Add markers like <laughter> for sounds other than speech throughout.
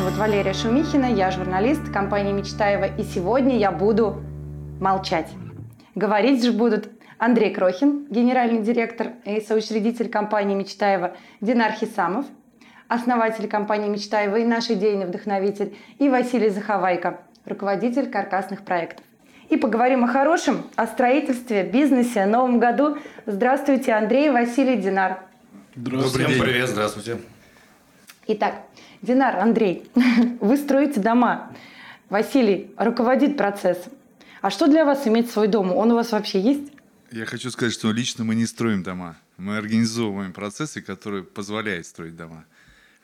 зовут Валерия Шумихина, я журналист компании «Мечтаева», и сегодня я буду молчать. Говорить же будут Андрей Крохин, генеральный директор и соучредитель компании «Мечтаева», Динар Хисамов, основатель компании «Мечтаева» и наш идейный вдохновитель, и Василий Заховайко, руководитель каркасных проектов. И поговорим о хорошем, о строительстве, бизнесе, о новом году. Здравствуйте, Андрей, Василий, Динар. Добрый день. привет, здравствуйте. Итак, Динар, Андрей, <laughs> вы строите дома. Василий руководит процессом. А что для вас иметь свой дом? Он у вас вообще есть? Я хочу сказать, что лично мы не строим дома. Мы организовываем процессы, которые позволяют строить дома.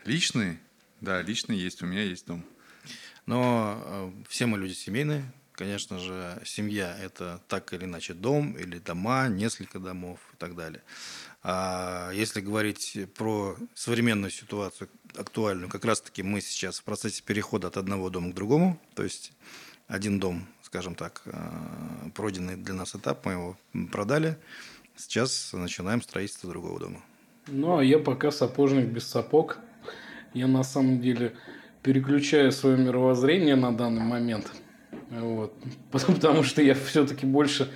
Личные? Да, личные есть. У меня есть дом. Но э, все мы люди семейные. Конечно же, семья – это так или иначе дом или дома, несколько домов и так далее. А если говорить про современную ситуацию, актуальную, как раз-таки мы сейчас в процессе перехода от одного дома к другому, то есть один дом, скажем так, э, пройденный для нас этап, мы его продали, сейчас начинаем строительство другого дома. Ну, а я пока сапожник без сапог. Я на самом деле переключаю свое мировоззрение на данный момент. Вот. <laughs> Потому что я все-таки больше,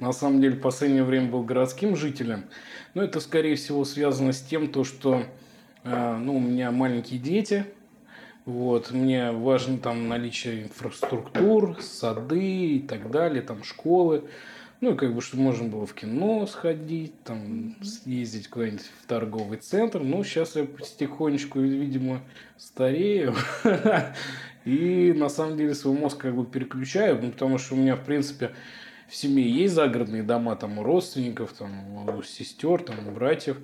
на самом деле, в последнее время был городским жителем. Но это, скорее всего, связано с тем, то, что ну, у меня маленькие дети, вот, мне важно там наличие инфраструктур, сады и так далее, там школы. Ну, и как бы, чтобы можно было в кино сходить, там, съездить куда-нибудь в торговый центр. Ну, сейчас я потихонечку, видимо, старею. <laughs> И, на самом деле, свой мозг как бы переключаю, ну, потому что у меня, в принципе, в семье есть загородные дома, там, у родственников, там, у сестер, там, у братьев.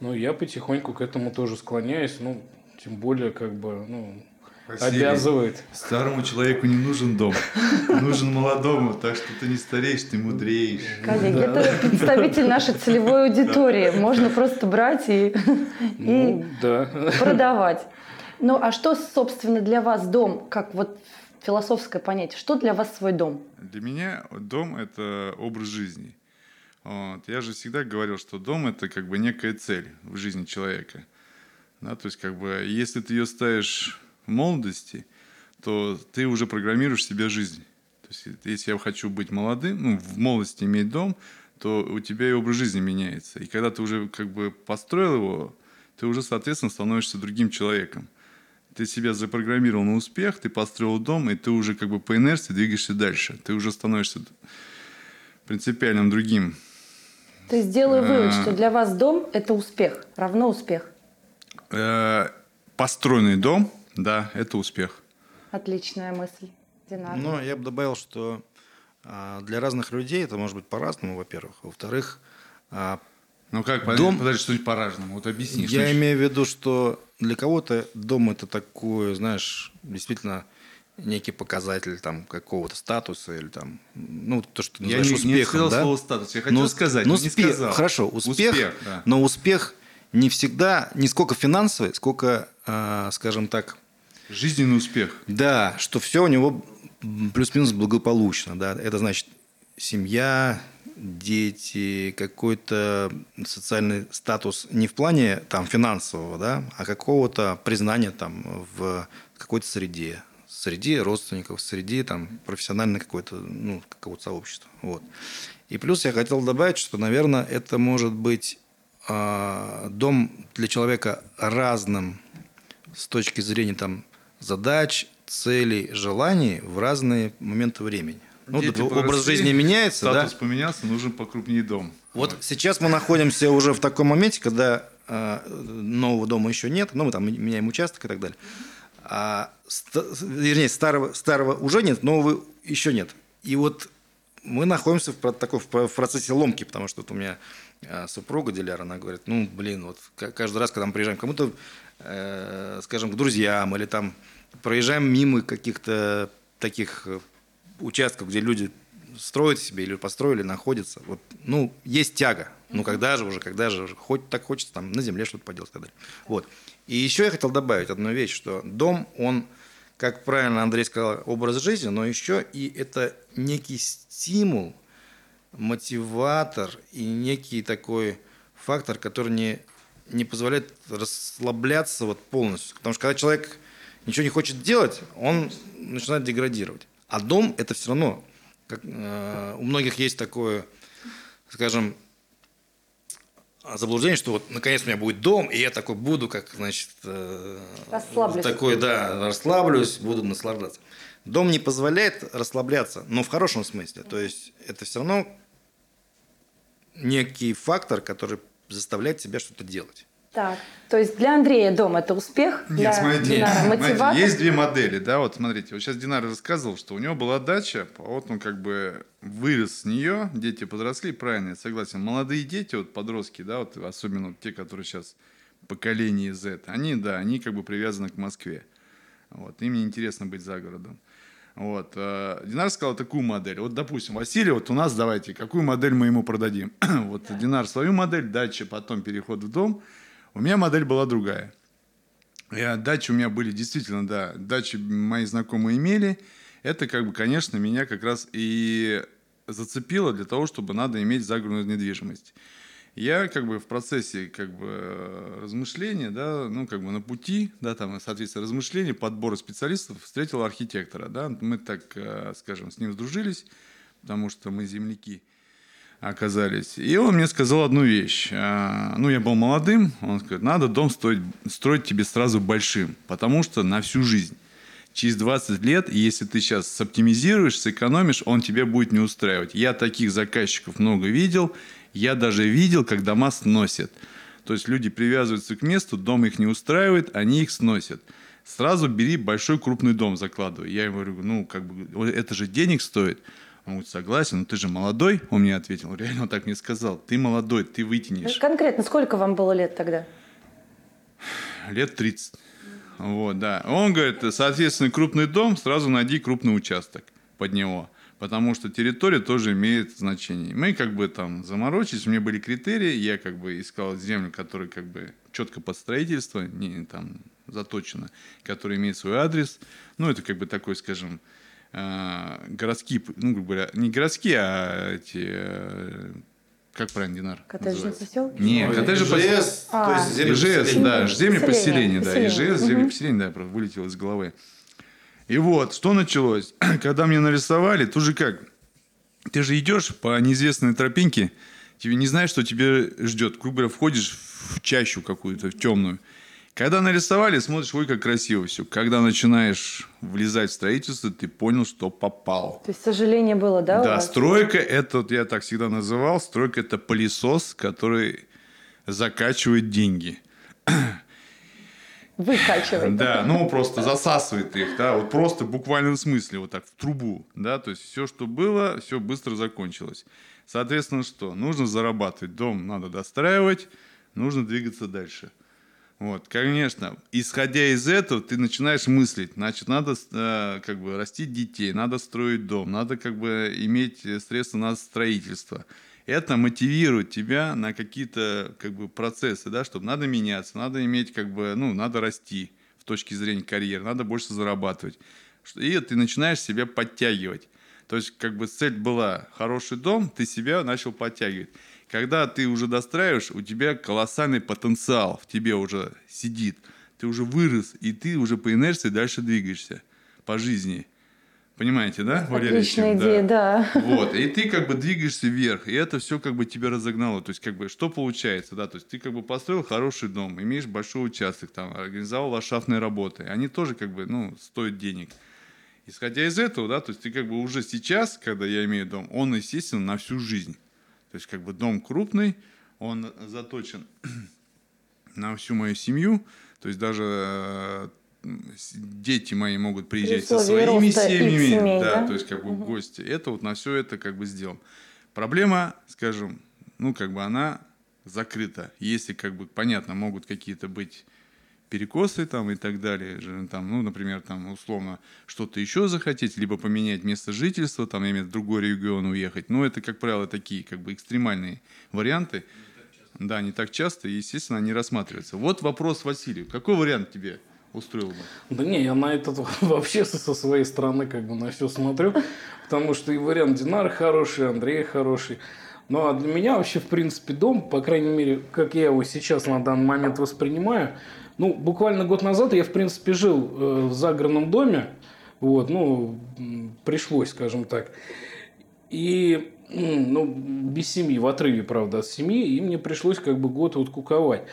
Но я потихоньку к этому тоже склоняюсь. Ну, тем более, как бы, ну, Василий, обязывает. Старому человеку не нужен дом, <laughs> нужен молодому, так что ты не стареешь, ты мудреешь. Коллеги, да. это представитель нашей целевой аудитории. Можно просто брать и, ну, и да. продавать. Ну, а что, собственно, для вас дом, как вот философское понятие, что для вас свой дом? Для меня дом – это образ жизни. Вот. Я же всегда говорил, что дом – это как бы некая цель в жизни человека. Да, то есть, как бы, если ты ее ставишь в молодости, то ты уже программируешь себе жизнь. То есть, если я хочу быть молодым, ну, в молодости иметь дом, то у тебя и образ жизни меняется. И когда ты уже как бы построил его, ты уже, соответственно, становишься другим человеком. Ты себя запрограммировал на успех, ты построил дом, и ты уже как бы по инерции двигаешься дальше. Ты уже становишься принципиальным другим. То есть делаю вывод, что для вас дом – это успех, равно успех. Э, построенный дом – да, это успех. Отличная мысль, Динар. Ну, я бы добавил, что а, для разных людей это может быть по-разному, во-первых. Во-вторых, а, ну как, дом... подожди, что-нибудь по-разному, вот объясни. Я что имею в виду, что для кого-то дом это такое, знаешь, действительно некий показатель там какого-то статуса или там, ну то, что ты называешь я не, успехом, не сказал да? слово статус, я хотел ну, сказать, ну, не успех, сказал. Хорошо, успех, успех да. но успех не всегда, не сколько финансовый, сколько, э, скажем так, Жизненный успех. Да, что все у него плюс-минус благополучно. Да? Это значит семья, дети, какой-то социальный статус не в плане там, финансового, да, а какого-то признания там, в какой-то среде. Среди родственников, среди там, профессиональной какой-то, ну, какого-то сообщества. Вот. И плюс я хотел добавить, что, наверное, это может быть э, дом для человека разным с точки зрения там, задач, целей, желаний в разные моменты времени. Ну, Дети образ поросли, жизни меняется, статус да? поменялся, нужен покрупнее дом. Вот, вот сейчас мы находимся уже в таком моменте, когда э, нового дома еще нет, ну мы там меняем участок и так далее. А, вернее, старого, старого уже нет, нового еще нет. И вот мы находимся в, такой, в процессе ломки, потому что вот у меня а, супруга Диляра, она говорит, ну, блин, вот каждый раз, когда мы приезжаем к кому-то, э, скажем, к друзьям или там проезжаем мимо каких-то таких э, участков, где люди строят себе или построили, находятся. Вот, ну, есть тяга. Ну, когда же уже, когда же уже, хоть так хочется там на земле что-то поделать и так далее. Вот. И еще я хотел добавить одну вещь, что дом, он, как правильно Андрей сказал, образ жизни, но еще и это некий стимул, мотиватор и некий такой фактор, который не, не позволяет расслабляться вот полностью. Потому что когда человек ничего не хочет делать, он начинает деградировать. А дом – это все равно, как, э, у многих есть такое, скажем, заблуждение, что вот наконец у меня будет дом, и я такой буду, как, значит, э, Расслаблюсь. такой, да, расслаблюсь, буду наслаждаться. Дом не позволяет расслабляться, но в хорошем смысле. То есть это все равно некий фактор, который заставляет тебя что-то делать. Так, то есть для Андрея дом это успех, для Нет, смотрите, Динара <laughs> смотрите, мотиватор. есть две модели, да, вот смотрите, вот сейчас Динар рассказывал, что у него была дача, вот он как бы вырос с нее, дети подросли, правильно, я согласен, молодые дети, вот подростки, да, вот особенно вот те, которые сейчас поколение Z, они, да, они как бы привязаны к Москве, вот, им не интересно быть за городом. Вот. э, Динар сказал такую модель. Вот, допустим, Василий, вот у нас давайте, какую модель мы ему продадим? <clears throat> вот Динар свою модель, дача, потом переход в дом. У меня модель была другая. Я, дачи у меня были действительно, да, дачи мои знакомые имели. Это, как бы, конечно, меня как раз и зацепило для того, чтобы надо иметь загородную недвижимость. Я как бы в процессе как бы размышления, да, ну как бы на пути, да, там, соответственно, размышлений, подбора специалистов встретил архитектора, да, мы так, э, скажем, с ним сдружились, потому что мы земляки оказались. И он мне сказал одну вещь. А, Ну, я был молодым. Он сказал, надо дом строить, строить тебе сразу большим, потому что на всю жизнь. Через 20 лет, если ты сейчас соптимизируешь, сэкономишь, он тебе будет не устраивать. Я таких заказчиков много видел. Я даже видел, как дома сносят. То есть люди привязываются к месту, дом их не устраивает, они их сносят. Сразу бери большой крупный дом, закладывай. Я ему говорю, ну, как бы, это же денег стоит. Он говорит, согласен, но ты же молодой, он мне ответил. Реально он так мне сказал, ты молодой, ты вытянешь. Конкретно, сколько вам было лет тогда? Лет 30. Вот, да. Он говорит, соответственно, крупный дом, сразу найди крупный участок под него. Потому что территория тоже имеет значение. Мы как бы там заморочились, у меня были критерии, я как бы искал землю, которая как бы четко под строительство, не там заточена, которая имеет свой адрес. Ну, это как бы такой, скажем, э, городские, ну, грубо говоря, не городские, а эти, э, как правильно, Динар? Коттеджный называется? поселок? Нет, коттеджный поселок. ИЖС, А. то есть земли ИЖС, поселения. да, земли Поселение, поселения, да. ИЖС, земли поселения, да, просто вылетело из головы. И вот, что началось? <clears throat> Когда мне нарисовали, тут же как? Ты же идешь по неизвестной тропинке, тебе не знаешь, что тебе ждет. Грубо говоря, входишь в чащу какую-то, в темную. Когда нарисовали, смотришь, ой, как красиво все. Когда начинаешь влезать в строительство, ты понял, что попал. То есть сожаление было, да, у Да, стройка это, вот я так всегда называл, стройка это пылесос, который закачивает деньги. Выкачивать. Да, ну просто засасывает их, да, вот просто в буквальном смысле, вот так, в трубу, да, то есть все, что было, все быстро закончилось. Соответственно, что? Нужно зарабатывать, дом надо достраивать, нужно двигаться дальше. Вот, конечно, исходя из этого, ты начинаешь мыслить, значит, надо э, как бы растить детей, надо строить дом, надо как бы иметь э, средства на строительство. Это мотивирует тебя на какие-то как бы процессы, да, чтобы надо меняться, надо иметь как бы, ну, надо расти в точке зрения карьеры, надо больше зарабатывать. И ты начинаешь себя подтягивать. То есть, как бы цель была хороший дом, ты себя начал подтягивать. Когда ты уже достраиваешь, у тебя колоссальный потенциал в тебе уже сидит. Ты уже вырос, и ты уже по инерции дальше двигаешься по жизни. Понимаете, да, Валерий Отличная идея, да. Вот, и ты как бы двигаешься вверх, и это все как бы тебя разогнало. То есть, как бы, что получается, да, то есть ты как бы построил хороший дом, имеешь большой участок, там, организовал ландшафтные работы. Они тоже как бы, ну, стоят денег. Исходя из этого, да, то есть ты как бы уже сейчас, когда я имею дом, он, естественно, на всю жизнь. То есть как бы дом крупный, он заточен <clears throat> на всю мою семью, то есть даже э, дети мои могут приезжать со своими семьями, семей, да, да? то есть как бы гости. Это вот на все это как бы сделано. Проблема, скажем, ну как бы она закрыта. Если как бы понятно, могут какие-то быть перекосы там и так далее, там, ну, например, там условно что-то еще захотеть, либо поменять место жительства, там, имею в другой регион уехать. Но это, как правило, такие как бы экстремальные варианты. Да, не так часто, и, естественно, они рассматриваются. Вот вопрос Василию. Какой вариант тебе устроил бы? Да не, я на этот <laughs> вообще со своей стороны как бы на все смотрю, потому что и вариант Динара хороший, Андрей хороший. Ну а для меня вообще, в принципе, дом, по крайней мере, как я его сейчас на данный момент воспринимаю, Ну, буквально год назад я, в принципе, жил э, в загородном доме. Вот, ну, пришлось, скажем так. И, ну, без семьи, в отрыве, правда, от семьи, и мне пришлось как бы год вот куковать.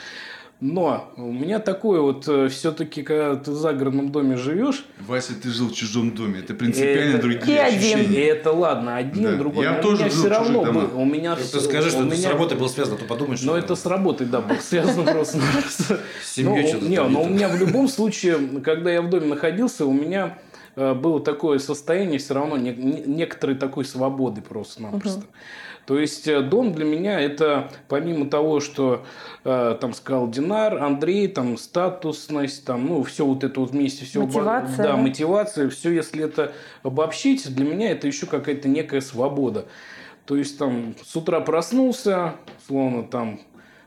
Но у меня такое вот э, все-таки, когда ты в загородном доме живешь... Вася, ты жил в чужом доме. Это принципиально это, другие и ощущения. один. И это ладно, один, Да. другой. Я но тоже у меня жил все равно домах. был- у меня Ты все- скажи, что у это с меня- работой было связано, то подумаешь, Но что это с работой, да, было связано <laughs> просто. С семьей Ну, что-то Не, но не у меня в любом случае, когда я в доме находился, у меня было такое состояние все равно не- не- некоторой такой свободы просто-напросто. То есть э, дом для меня это помимо того, что э, там сказал Динар, Андрей, там статусность, там ну все вот это вот вместе все Мотивация, да? мотивация, все если это обобщить, для меня это еще какая-то некая свобода. То есть там с утра проснулся, словно там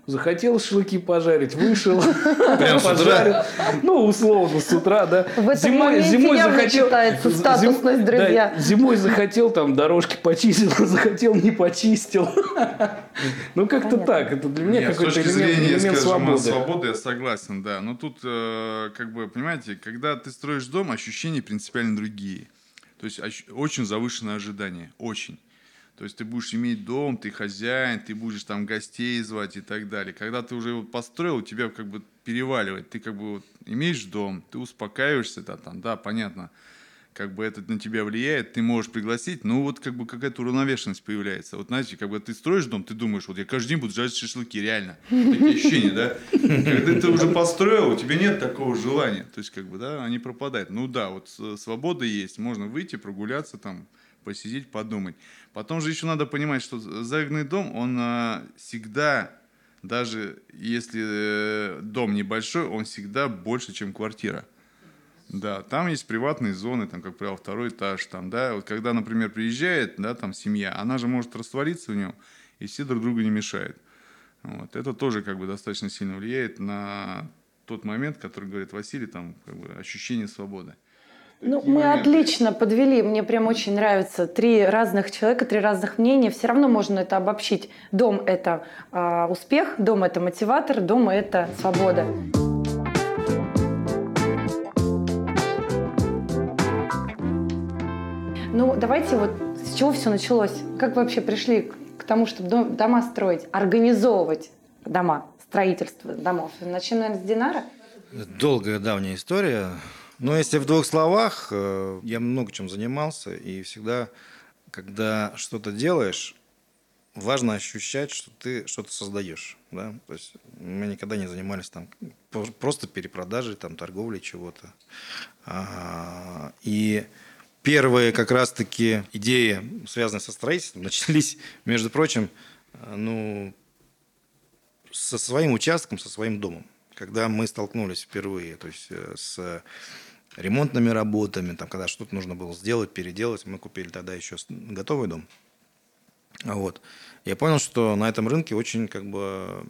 захотел шашлыки пожарить, вышел, <laughs> Прям с утра? пожарил. Ну, условно, с утра, да. В этом моменте явно читается зим- статусность, да, друзья. зимой захотел, там дорожки почистил, <laughs> захотел не почистил. Ну, как-то Понятно. так. Это для меня какой-то элемент зрения, элемент скажем, свободы. свободы я согласен, да. Но тут, э, как бы, понимаете, когда ты строишь дом, ощущения принципиально другие. То есть очень завышенное ожидание, очень. То есть ты будешь иметь дом, ты хозяин, ты будешь там гостей звать и так далее. Когда ты уже его построил, тебя как бы переваливает. Ты как бы вот имеешь дом, ты успокаиваешься, да, там, да, понятно, как бы это на тебя влияет, ты можешь пригласить, но вот как бы какая-то уравновешенность появляется. Вот знаете, бы ты строишь дом, ты думаешь, вот я каждый день буду жарить шашлыки, реально. Такие ощущения, да? Когда ты уже построил, у тебя нет такого желания. То есть, как бы, да, они пропадают. Ну да, вот свобода есть, можно выйти, прогуляться там, посидеть, подумать. Потом же еще надо понимать, что загородный дом, он а, всегда, даже если э, дом небольшой, он всегда больше, чем квартира. Да, там есть приватные зоны, там, как правило, второй этаж, там, да, вот когда, например, приезжает, да, там, семья, она же может раствориться в нем, и все друг другу не мешают. Вот, это тоже, как бы, достаточно сильно влияет на тот момент, который говорит Василий, там, как бы, ощущение свободы. Ну, мы моменты. отлично подвели. Мне прям очень нравится. Три разных человека, три разных мнения. Все равно можно это обобщить. Дом – это а, успех, дом – это мотиватор, дом – это свобода. Ну, давайте вот с чего все началось? Как вы вообще пришли к- к тому, чтобы дом- дома строить, организовывать дома, строительство домов? Начнем, наверное, с Динара? Долгая давняя история. Но если в двух словах, э, я много чем занимался, и всегда, когда что-то делаешь, важно ощущать, что ты что-то создаешь. Да? То есть мы никогда не занимались там просто перепродажей, там, торговлей чего-то. А, И первые как раз-таки идеи, связанные со строительством, <laughs> начались, между прочим, ну, со своим участком, со своим домом. Когда мы столкнулись впервые, то есть э, с ремонтными работами, там, когда что-то нужно было сделать, переделать, мы купили тогда еще готовый дом. Вот. Я понял, что на этом рынке очень как бы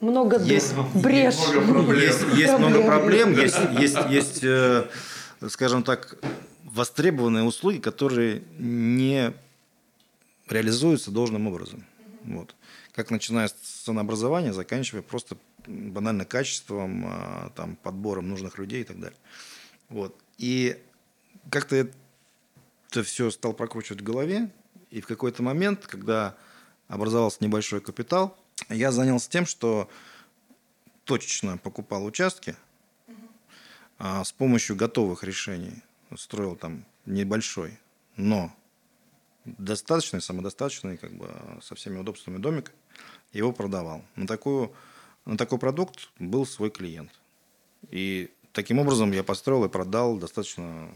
Много Есть- брешь. есть, есть много Проблем. проблем, есть, есть, есть э, скажем так, востребованные услуги, которые не реализуются должным образом. Вот. Как начиная с ценообразования, заканчивая просто банально качеством, а, там, подбором нужных людей и так далее. Вот. И как-то это все стал прокручивать в голове, и в какой-то момент, когда образовался небольшой капитал, я занялся тем, что точечно покупал участки а, с помощью готовых решений. Строил там небольшой, но достаточный, самодостаточный, как бы со всеми удобствами домик, его продавал. На, такую, на такой продукт был свой клиент. И таким образом я построил и продал достаточно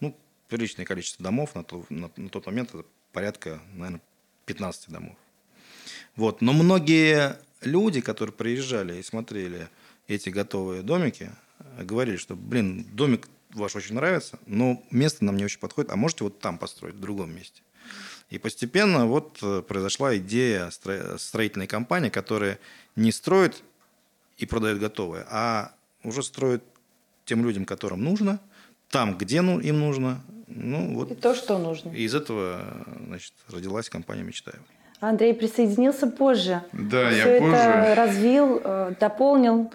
ну, приличное количество домов. На, то, на, на тот момент это порядка, наверное, 15 домов. Вот. Но многие люди, которые приезжали и смотрели эти готовые домики, говорили, что, блин, домик ваш очень нравится, но место нам не очень подходит, а можете вот там построить, в другом месте. И постепенно вот э, произошла идея стро- строительной компании, которая не строит и продает готовое, а уже строит тем людям, которым нужно, там, где ну, им нужно. Ну, вот И то, что нужно. и из этого значит, родилась компания «Мечтаева». Андрей присоединился позже. Да, Все я это позже. развил, э, дополнил.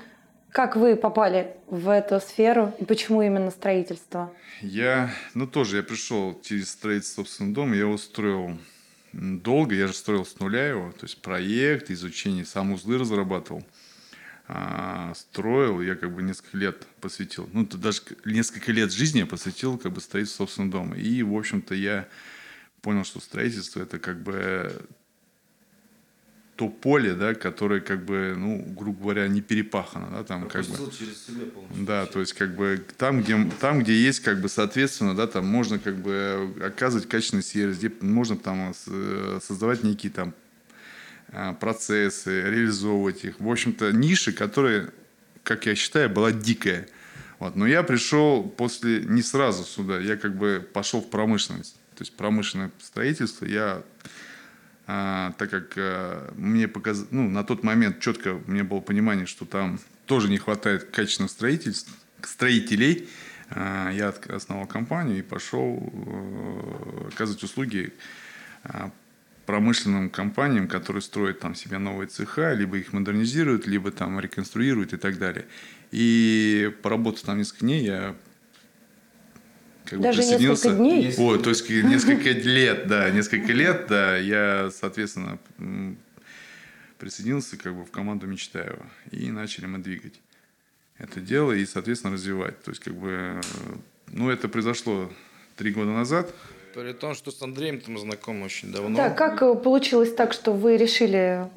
Как вы попали в эту сферу и почему именно строительство? Я, ну тоже, я пришел через строительство собственного дома, я его строил долго, я же строил с нуля его, то есть проект, изучение, сам узлы разрабатывал, а, строил, я как бы несколько лет посвятил, ну даже несколько лет жизни я посвятил как бы строительству собственного дома. И, в общем-то, я понял, что строительство это как бы то поле, да, которое как бы, ну, грубо говоря, не перепахано, да, там как бы. через себя полностью. Да, то есть как бы там, где, там, где есть, как бы, соответственно, да, там можно как бы оказывать качественный сервис, где можно там с- создавать некие там а, процессы, реализовывать их. В общем-то, ниши, которые, как я считаю, была дикая. Вот. Но я пришел после, не сразу сюда, я как бы пошел в промышленность. То есть промышленное строительство я а, так как а, мне показ... ну, на тот момент четко меня было понимание, что там тоже не хватает качественных строительств, строителей, а, я основал компанию и пошел э, оказывать услуги а, промышленным компаниям, которые строят там себе новые цеха, либо их модернизируют, либо там реконструируют и так далее. И поработав там несколько дней, я как бы Даже присоединился. несколько дней? Ой, то есть несколько <laughs> лет, да, несколько лет, да, я, соответственно, присоединился как бы в команду Мечтаева. И начали мы двигать это дело и, соответственно, развивать. То есть, как бы, ну, это произошло три года назад. При том, что с Андреем мы знакомы очень давно. Да, как получилось так, что вы решили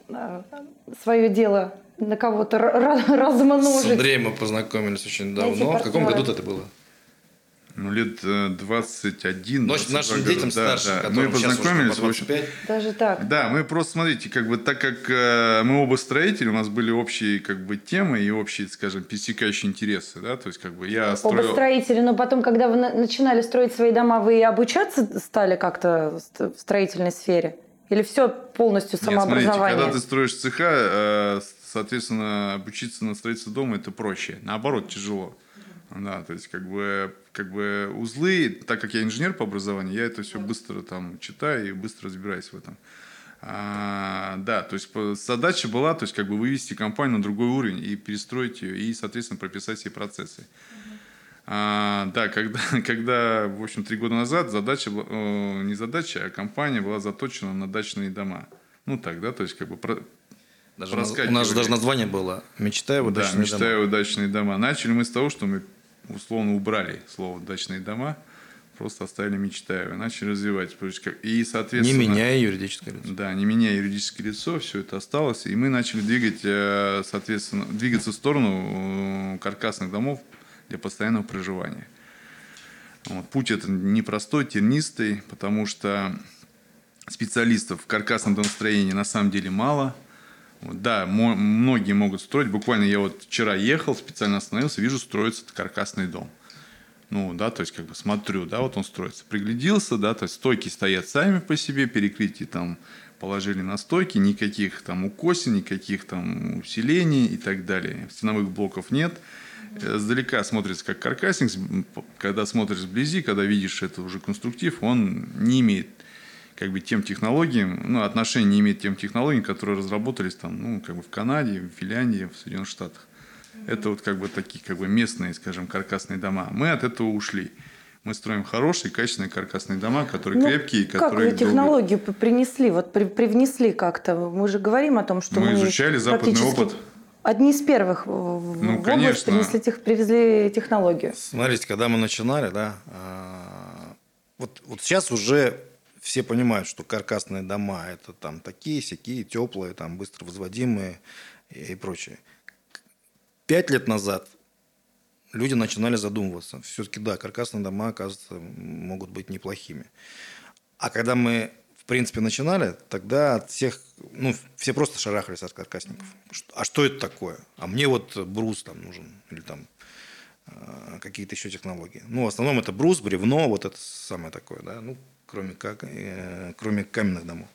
свое дело на кого-то ра- ра- С размножить? Андреем мы познакомились очень давно. В каком году это было? Ну, лет э, 21. Но 22 нашим детям Да, старше, да. Мы познакомились, по в общем, 25. Даже так. Да, мы просто, смотрите, как бы так как э, мы оба строители, у нас были общие как бы темы и общие, скажем, пересекающие интересы, да, то есть как бы я Оба строил... строители, но потом, когда вы на- начинали строить свои дома, вы и обучаться стали как-то в ст- в строительной сфере? Или все полностью Нет, смотрите, самообразование? когда ты строишь цеха, э, соответственно, обучиться на строительство дома это проще. Наоборот, тяжело. Да, то есть как бы, как бы узлы, так как я инженер по образованию, я это все быстро там читаю и быстро разбираюсь в этом. А, да, то есть задача была, то есть как бы вывести компанию на другой уровень и перестроить ее и, соответственно, прописать все процессы. А, да, когда, <laughs> когда, в общем, три года назад задача, была- э, не задача, а компания была заточена на дачные дома. Ну так, да, то есть как бы про- Даже у нас- же даже название было «Мечтаю да, дачные мечтаю дома». о дачные дома. Начали мы с того, что мы условно убрали слово дачные дома, просто оставили мечтаю, и начали развивать. И, Не соответственно, меняя юридическое лицо. да, не меняя юридическое лицо, все это осталось. И мы начали двигать, э, соответственно, двигаться в сторону э, каркасных домов для постоянного проживания. Вот. Путь это непростой, тернистый, потому что специалистов в каркасном домостроении на самом деле мало. Да, многие могут строить. Буквально я вот вчера ехал, специально остановился, вижу, строится каркасный дом. Ну, да, то есть, как бы смотрю, да, вот он строится. Пригляделся, да, то есть стойки стоят сами по себе, перекрытие там положили на стойки, никаких там укосин, никаких там усилений и так далее. Стеновых блоков нет. Э, Сдалека смотрится как каркасник, когда смотришь вблизи, когда видишь это уже конструктив, он не имеет как бы тем технологиям, ну, отношения не имеет тем технологиям, которые разработались там, ну, как бы в Канаде, в Финляндии, в Соединенных Штатах. Это вот как бы такие как бы местные, скажем, каркасные дома. Мы от этого ушли. Мы строим хорошие, качественные каркасные дома, которые Ну, крепкие, Как которые вы долго- технологию п- принесли, вот при- привнесли как-то? Мы же говорим о том, что Мы мы, изучали западный опыт. Одни из первых в, в Ну, область конечно. принесли тех, привезли технологию. Смотрите, когда мы начинали, да, а, вот, вот сейчас уже все понимают, что каркасные дома это там такие, сякие, теплые, там быстро возводимые и, прочее. Пять лет назад люди начинали задумываться. Все-таки, да, каркасные дома, оказывается, могут быть неплохими. А когда мы, в принципе, начинали, тогда от всех, ну, все просто шарахались от каркасников. А что это такое? А мне вот брус там нужен. Или там э, какие-то еще технологии. Ну, в основном это брус, бревно, вот это самое такое, да, ну, кроме, как, э, кроме каменных домов.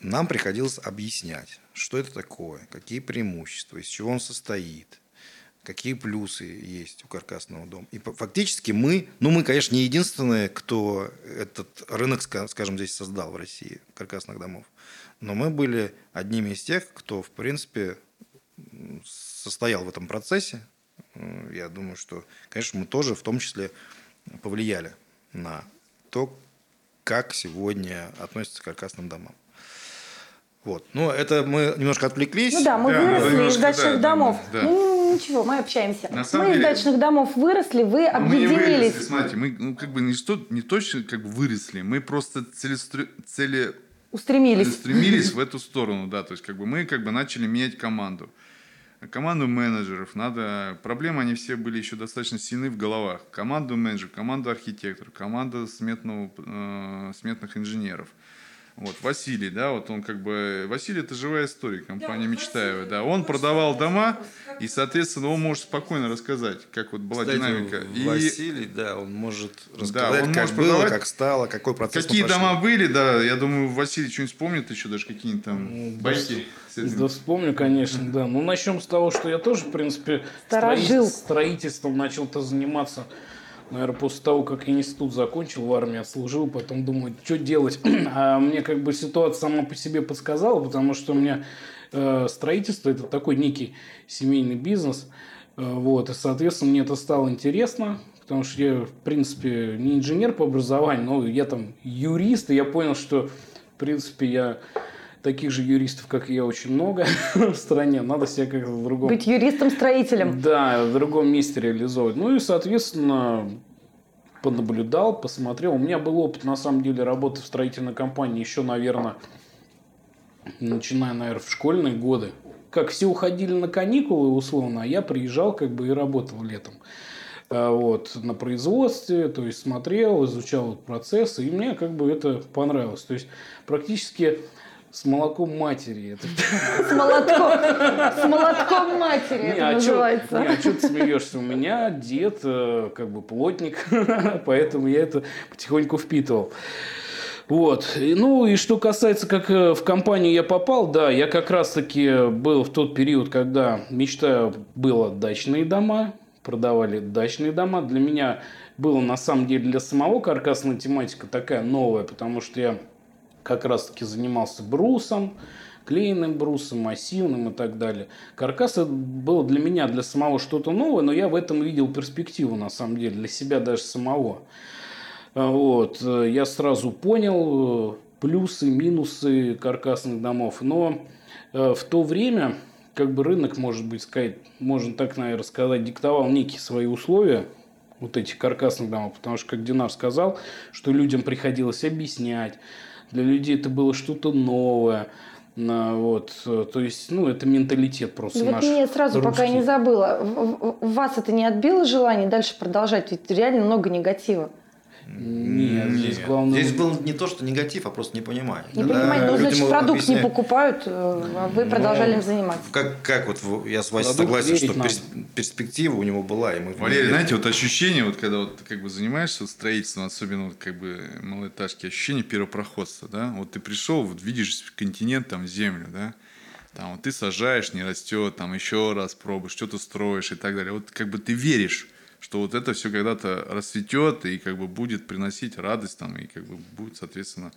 Нам приходилось объяснять, что это такое, какие преимущества, из чего он состоит, какие плюсы есть у каркасного дома. И фактически мы, ну мы, конечно, не единственные, кто этот рынок, скажем, здесь создал в России каркасных домов, но мы были одними из тех, кто, в принципе, состоял в этом процессе. Я думаю, что, конечно, мы тоже в том числе повлияли на то, как сегодня относятся к каркасным домам. Вот. Ну, это мы немножко отвлеклись. Ну да, мы да, выросли из дачных да, домов. Да, да. Ну, ничего, мы общаемся. На самом мы деле, из дачных домов выросли, вы объединились. Мы не выросли, смотрите, мы ну, как бы не, что, не точно как бы выросли, мы просто целестр... цели... устремились. устремились в эту сторону, да, то есть как бы мы как бы начали менять команду. Команду менеджеров надо... Проблемы, они все были еще достаточно сильны в головах. Команду менеджеров, команду архитекторов, команду сметного, э, сметных инженеров – вот, Василий, да, вот он как бы... Василий – это живая история компании Мечтаева, да. Он продавал дома, и, соответственно, он может спокойно рассказать, как вот была Кстати, динамика. И... Василий, да, он может рассказать, да, он как может было, продавать, как стало, какой процесс Какие дома были, да, я думаю, Василий что-нибудь вспомнит еще даже какие-нибудь там ну, байки. Да, вспомню, конечно, да. Ну, начнем с того, что я тоже, в принципе, строительством, строительством начал-то заниматься наверное, после того, как я институт закончил, в армии отслужил, потом думаю, что делать. <clears throat> А мне как бы ситуация сама по себе подсказала, потому что у меня э, строительство – это такой некий семейный бизнес. Э, вот, и, соответственно, мне это стало интересно, потому что я, в принципе, не инженер по образованию, но я там юрист, и я понял, что, в принципе, я таких же юристов, как и я, очень много <laughs> в стране. Надо себя как-то в другом... Быть юристом-строителем. Да, в другом месте реализовывать. Ну и, соответственно, понаблюдал, посмотрел. У меня был опыт, на самом деле, работы в строительной компании еще, наверное, начиная, наверное, в школьные годы. Как все уходили на каникулы, условно, а я приезжал как бы и работал летом. А, вот, на производстве, то есть смотрел, изучал процессы, и мне как бы это понравилось. То есть практически с молоком матери. С молотком, с молотком матери не, это а называется. Чё, не, а что ты смеешься? У меня дед э, как бы плотник, <laughs> поэтому я это потихоньку впитывал. Вот. Ну и что касается, как э, в компанию я попал, да, я как раз-таки был в тот период, когда мечта была дачные дома, продавали дачные дома. Для меня было на самом деле для самого каркасная тематика такая новая, потому что я как раз-таки занимался брусом, клеенным брусом, массивным и так далее. Каркас было для меня, для самого что-то новое, но я в этом видел перспективу, на самом деле, для себя даже самого. Вот. Я сразу понял э, плюсы, минусы каркасных домов, но э, в то время как бы рынок, может быть, сказать, можно так, наверное, сказать, диктовал некие свои условия, вот этих каркасных домов, потому что, как Динар сказал, что людям приходилось объяснять, для людей это было что-то новое. Вот, то есть, ну, это менталитет просто вот наш. Мне сразу, русский. пока я не забыла, в вас это не отбило желание дальше продолжать? Ведь реально много негатива. Нет, Нет, здесь главное... Здесь был не то, что негатив, а просто непонимание. Не Когда понимание, ну, значит, продукт объясняют... не покупают, э, а вы продолжали им заниматься. Как, как вот я с вами согласен, что надо. перспектива у него была. И мы Валерий, знаете, вот ощущение, вот когда вот как бы занимаешься строительством, особенно вот как бы малоэтажки, ощущение первопроходства, да, вот ты пришел, вот видишь континент, там, землю, да, там вот ты сажаешь, не растет, там еще раз пробуешь, что-то строишь и так далее. Вот как бы ты веришь что вот это все когда-то расцветет и как бы будет приносить радость там и как бы будет, соответственно,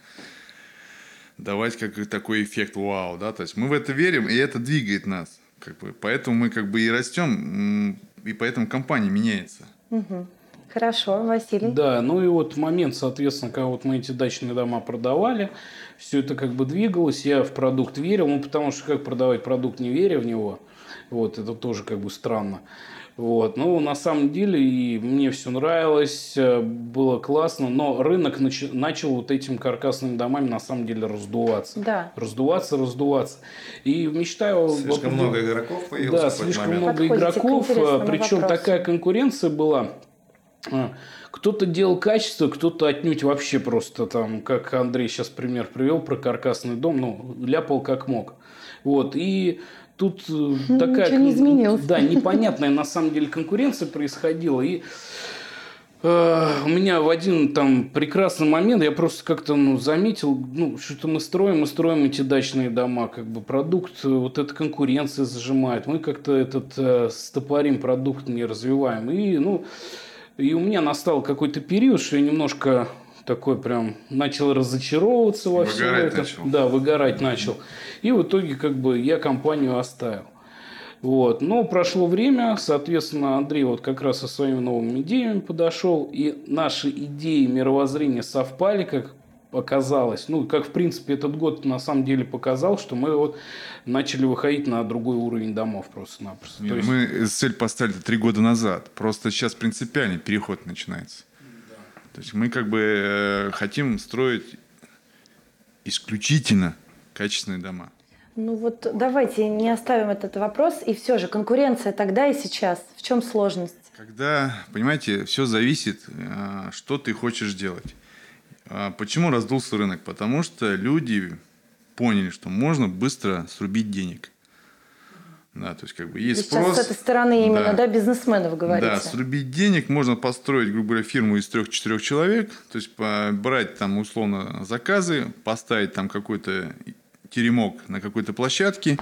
давать как такой эффект вау, да, то есть мы в это верим, и это двигает нас, как бы, поэтому мы как бы и растем, и поэтому компания меняется. Угу. Хорошо, Василий. Да, ну и вот момент, соответственно, когда вот мы эти дачные дома продавали, все это как бы двигалось, я в продукт верил, ну потому что как продавать продукт не веря в него, вот, это тоже как бы странно. Вот. Ну, на самом деле, и мне все нравилось, э, было классно, но рынок нач- начал вот этим каркасными домами на самом деле раздуваться. Да. Раздуваться, раздуваться. И мечтаю... Слишком вот, много игроков появилось Да, слишком момент. много Подходите игроков, э, причем вопросу. такая конкуренция была. Э, кто-то делал качество, кто-то отнюдь вообще просто там, как Андрей сейчас пример привел про каркасный дом, ну, ляпал как мог. Вот, и тут такая... Ничего не изменилось. Да, непонятная на самом деле конкуренция происходила. И Э, у меня в один там прекрасный момент я просто как-то ну, заметил, ну, что-то мы строим, мы строим эти дачные дома, как бы продукт, вот эта конкуренция зажимает, мы как-то этот э, стопорим продукт не развиваем. И, ну, и у меня настал какой-то период, что я немножко такой прям начал разочаровываться во всем этом. Начал. Да, выгорать начал. И в итоге как бы я компанию оставил. Вот. Но прошло время, соответственно, Андрей вот как раз со своими новыми идеями подошел, и наши идеи мировоззрения совпали, как оказалось, ну, как, в принципе, этот год на самом деле показал, что мы вот начали выходить на другой уровень домов просто-напросто. Нет, есть... Мы цель поставили три года назад. Просто сейчас принципиальный переход начинается. Да. То есть мы как бы э, хотим строить исключительно качественные дома. Ну вот давайте не оставим этот вопрос. И все же, конкуренция тогда и сейчас. В чем сложность? Когда, понимаете, все зависит, э, что ты хочешь делать. А почему раздулся рынок? Потому что люди поняли, что можно быстро срубить денег. Да, то есть как бы есть Сейчас спрос. с этой стороны именно, да, да бизнесменов говорите. Да, срубить денег можно построить, грубо говоря, фирму из трех-четырех человек, то есть брать там условно заказы, поставить там какой-то теремок на какой-то площадке,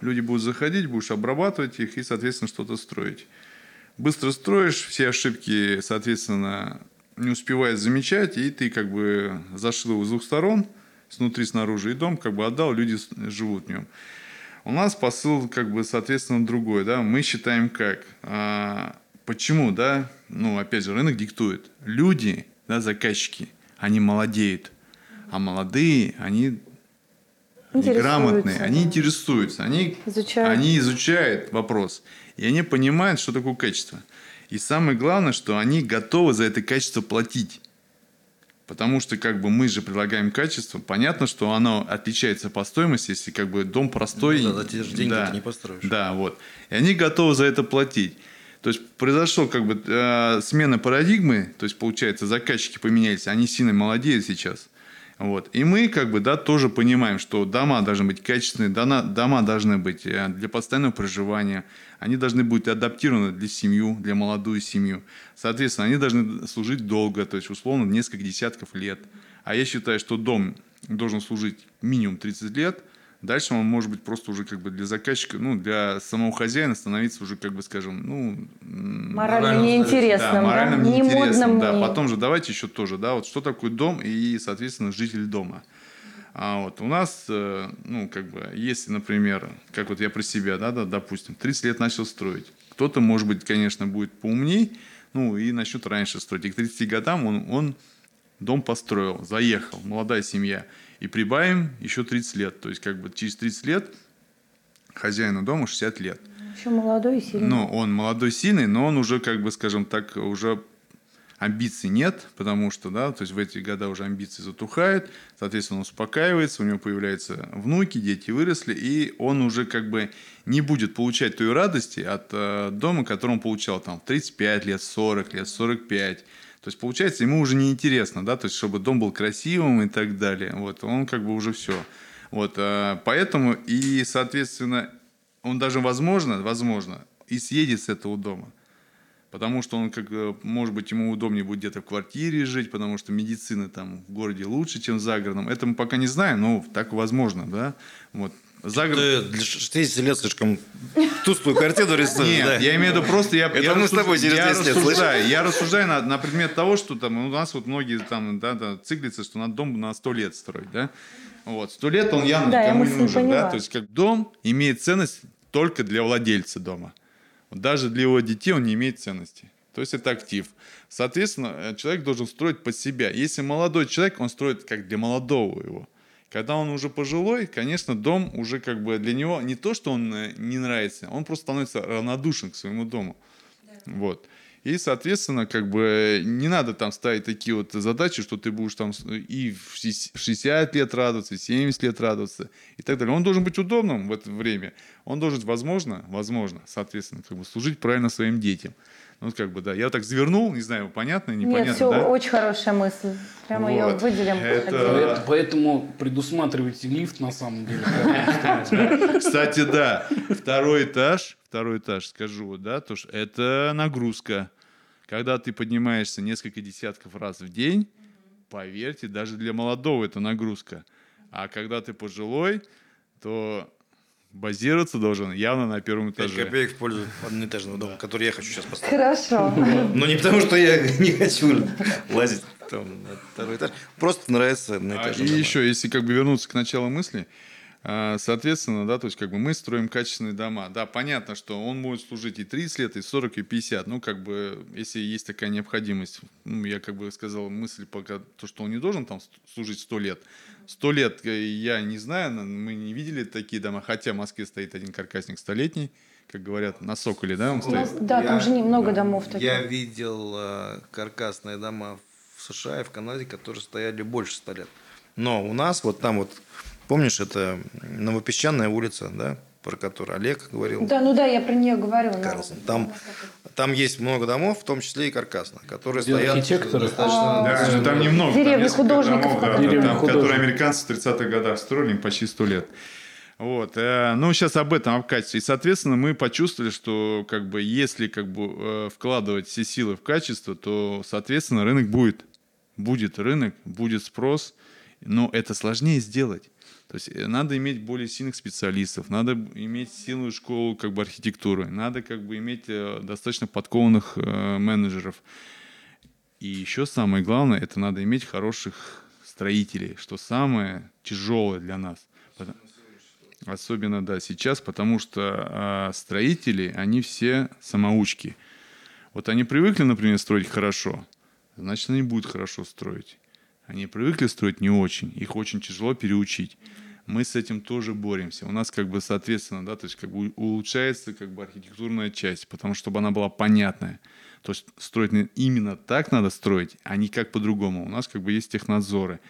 люди будут заходить, будешь обрабатывать их и, соответственно, что-то строить. Быстро строишь, все ошибки, соответственно, не успеваешь замечать, и ты как бы зашил его с двух сторон, снутри, снаружи, и дом как бы отдал, люди живут в нем. У нас посыл как бы, соответственно, другой, да, мы считаем как, а, почему, да, ну, опять же, рынок диктует. Люди, да, заказчики, они молодеют, а молодые, они грамотные, они интересуются, они изучают. они изучают вопрос, и они понимают, что такое качество. И самое главное, что они готовы за это качество платить. Потому что как бы мы же предлагаем качество, понятно, что оно отличается по стоимости, если как бы дом простой. Ну, да, за те же деньги да, ты не построишь. Да, вот. И они готовы за это платить. То есть произошел как бы э, смена парадигмы, то есть получается заказчики поменялись, они сильно молодеют сейчас. Вот. И мы как бы, да, тоже понимаем, что дома должны быть качественные, дома, должны быть э, для постоянного проживания, они должны быть адаптированы для семью, для молодую семью. Соответственно, они должны служить долго, то есть условно несколько десятков лет. А я считаю, что дом должен служить минимум 30 лет – Дальше он может быть просто уже как бы для заказчика, ну, для самого хозяина становиться уже, как бы, скажем, ну... Морально неинтересным, да? Морально да? неинтересным, да. Потом же давайте еще тоже, да, вот что такое дом и, соответственно, житель дома. А вот у нас, э, ну, как бы, если, например, как вот я про себя, да, да, допустим, 30 лет начал строить. Кто-то, может быть, конечно, будет поумней, ну, и начнет раньше строить. И к 30 годам он, он дом построил, заехал, молодая семья – и прибавим еще 30 лет. То есть, как бы через 30 лет хозяину дома 60 лет. Еще молодой и сильный. Ну, он молодой, сильный, но он уже, как бы, скажем так, уже амбиций нет, потому что, да, то есть в эти года уже амбиции затухают, соответственно, он успокаивается, у него появляются внуки, дети выросли, и он уже как бы не будет получать той радости от э, дома, который он получал там в 35 лет, 40 лет, 45 то есть, получается, ему уже не интересно, да, то есть, чтобы дом был красивым и так далее. Вот, он как бы уже все. Вот, а, поэтому и, соответственно, он даже, возможно, возможно, и съедет с этого дома. Потому что он, как, может быть, ему удобнее будет где-то в квартире жить, потому что медицина там в городе лучше, чем за городом. Это мы пока не знаем, но так возможно, да. Вот. За Ты для 60 лет слишком тусклую картину рисуешь. Нет, да. я имею в виду просто... Я, Это я мы рассуж... с тобой через я рассуждаю, я рассуждаю на, на предмет того, что там у нас вот многие там да, да, циклятся, что надо дом на 100 лет строить, да? Вот, 100 лет он явно да, никому не нужен, поняла. да? То есть как дом имеет ценность только для владельца дома. Даже для его детей он не имеет ценности. То есть это актив. Соответственно, э, человек должен строить под себя. Если молодой человек, он строит как для молодого его. Когда он уже пожилой, конечно, дом уже как бы для него не то, что он э, не нравится, он просто становится равнодушен к своему дому. Да. Вот. И, соответственно, как бы не надо там ставить такие вот задачи, что ты будешь там и в 60 лет радоваться, и 70 лет радоваться и так далее. Он должен быть удобным в это время. Он должен, возможно, возможно, соответственно, как бы служить правильно своим детям. Ну, как бы, да. Я так завернул, не знаю, понятно, непонятно, Нет, все, да? очень хорошая мысль. Прямо вот. ее выделим. Это... Поэтому предусматривайте лифт, на самом деле. Кстати, да. Второй этаж, второй этаж, скажу, да, то что это нагрузка. Когда ты поднимаешься несколько десятков раз в день, поверьте, даже для молодого это нагрузка. А когда ты пожилой, то базироваться должен явно на первом 5 этаже. копеек в пользу одноэтажного дома, который я хочу сейчас поставить. Хорошо. Но не потому, что я <laughs> не хочу лазить там на второй этаж. Просто нравится А, одноэтажный и дом. еще, если как бы вернуться к началу мысли, а, соответственно, да, то есть как бы мы строим качественные дома. Да, понятно, что он может служить и 30 лет, и 40, и 50. Ну, как бы, если есть такая необходимость, ну, я как бы сказал мысль пока, то, что он не должен там служить 100 лет. 100 лет, э, я не знаю, мы не видели такие дома, хотя в Москве стоит один каркасник столетний, как говорят, на Соколе, да, он стоит? Да, там Я- же немного домов Я таких. видел э, каркасные дома в США и в Канаде, которые стояли больше 100 лет. Но у нас вот там вот, помнишь, это Новопесчаная улица, да, про которую Олег говорил. Да, ну да, я про нее говорю. но- Карлсон. Там, там есть много домов, в том числе и каркасных, которые Где стоят архитекторы? достаточно... Да, достаточно там немного. там несколько художников, домов, да, которые- там, Деревни которые художников. американцы в 30-х годах строили, им почти 100 лет. Вот. э, Ну, сейчас об этом, об качестве. И, соответственно, мы почувствовали, что как бы, если как бы, э, вкладывать все силы в качество, то, соответственно, рынок будет. Будет рынок, будет спрос, но это сложнее сделать. То есть э, надо иметь более сильных специалистов, надо иметь сильную школу как бы архитектуры, надо как бы иметь э, достаточно подкованных э, менеджеров. И еще самое главное, это надо иметь хороших строителей, что самое тяжелое для нас. Особенно, да, сейчас, потому что а, строители, они все самоучки. Вот они привыкли, например, строить хорошо, значит, они будут хорошо строить. Они привыкли строить не очень, их очень тяжело переучить. Мы с этим тоже боремся. У нас как бы соответственно, да, то есть как бы улучшается как бы архитектурная часть, потому что чтобы она была понятная. То есть строить именно так надо строить, а не как по-другому. У нас как бы есть технадзоры.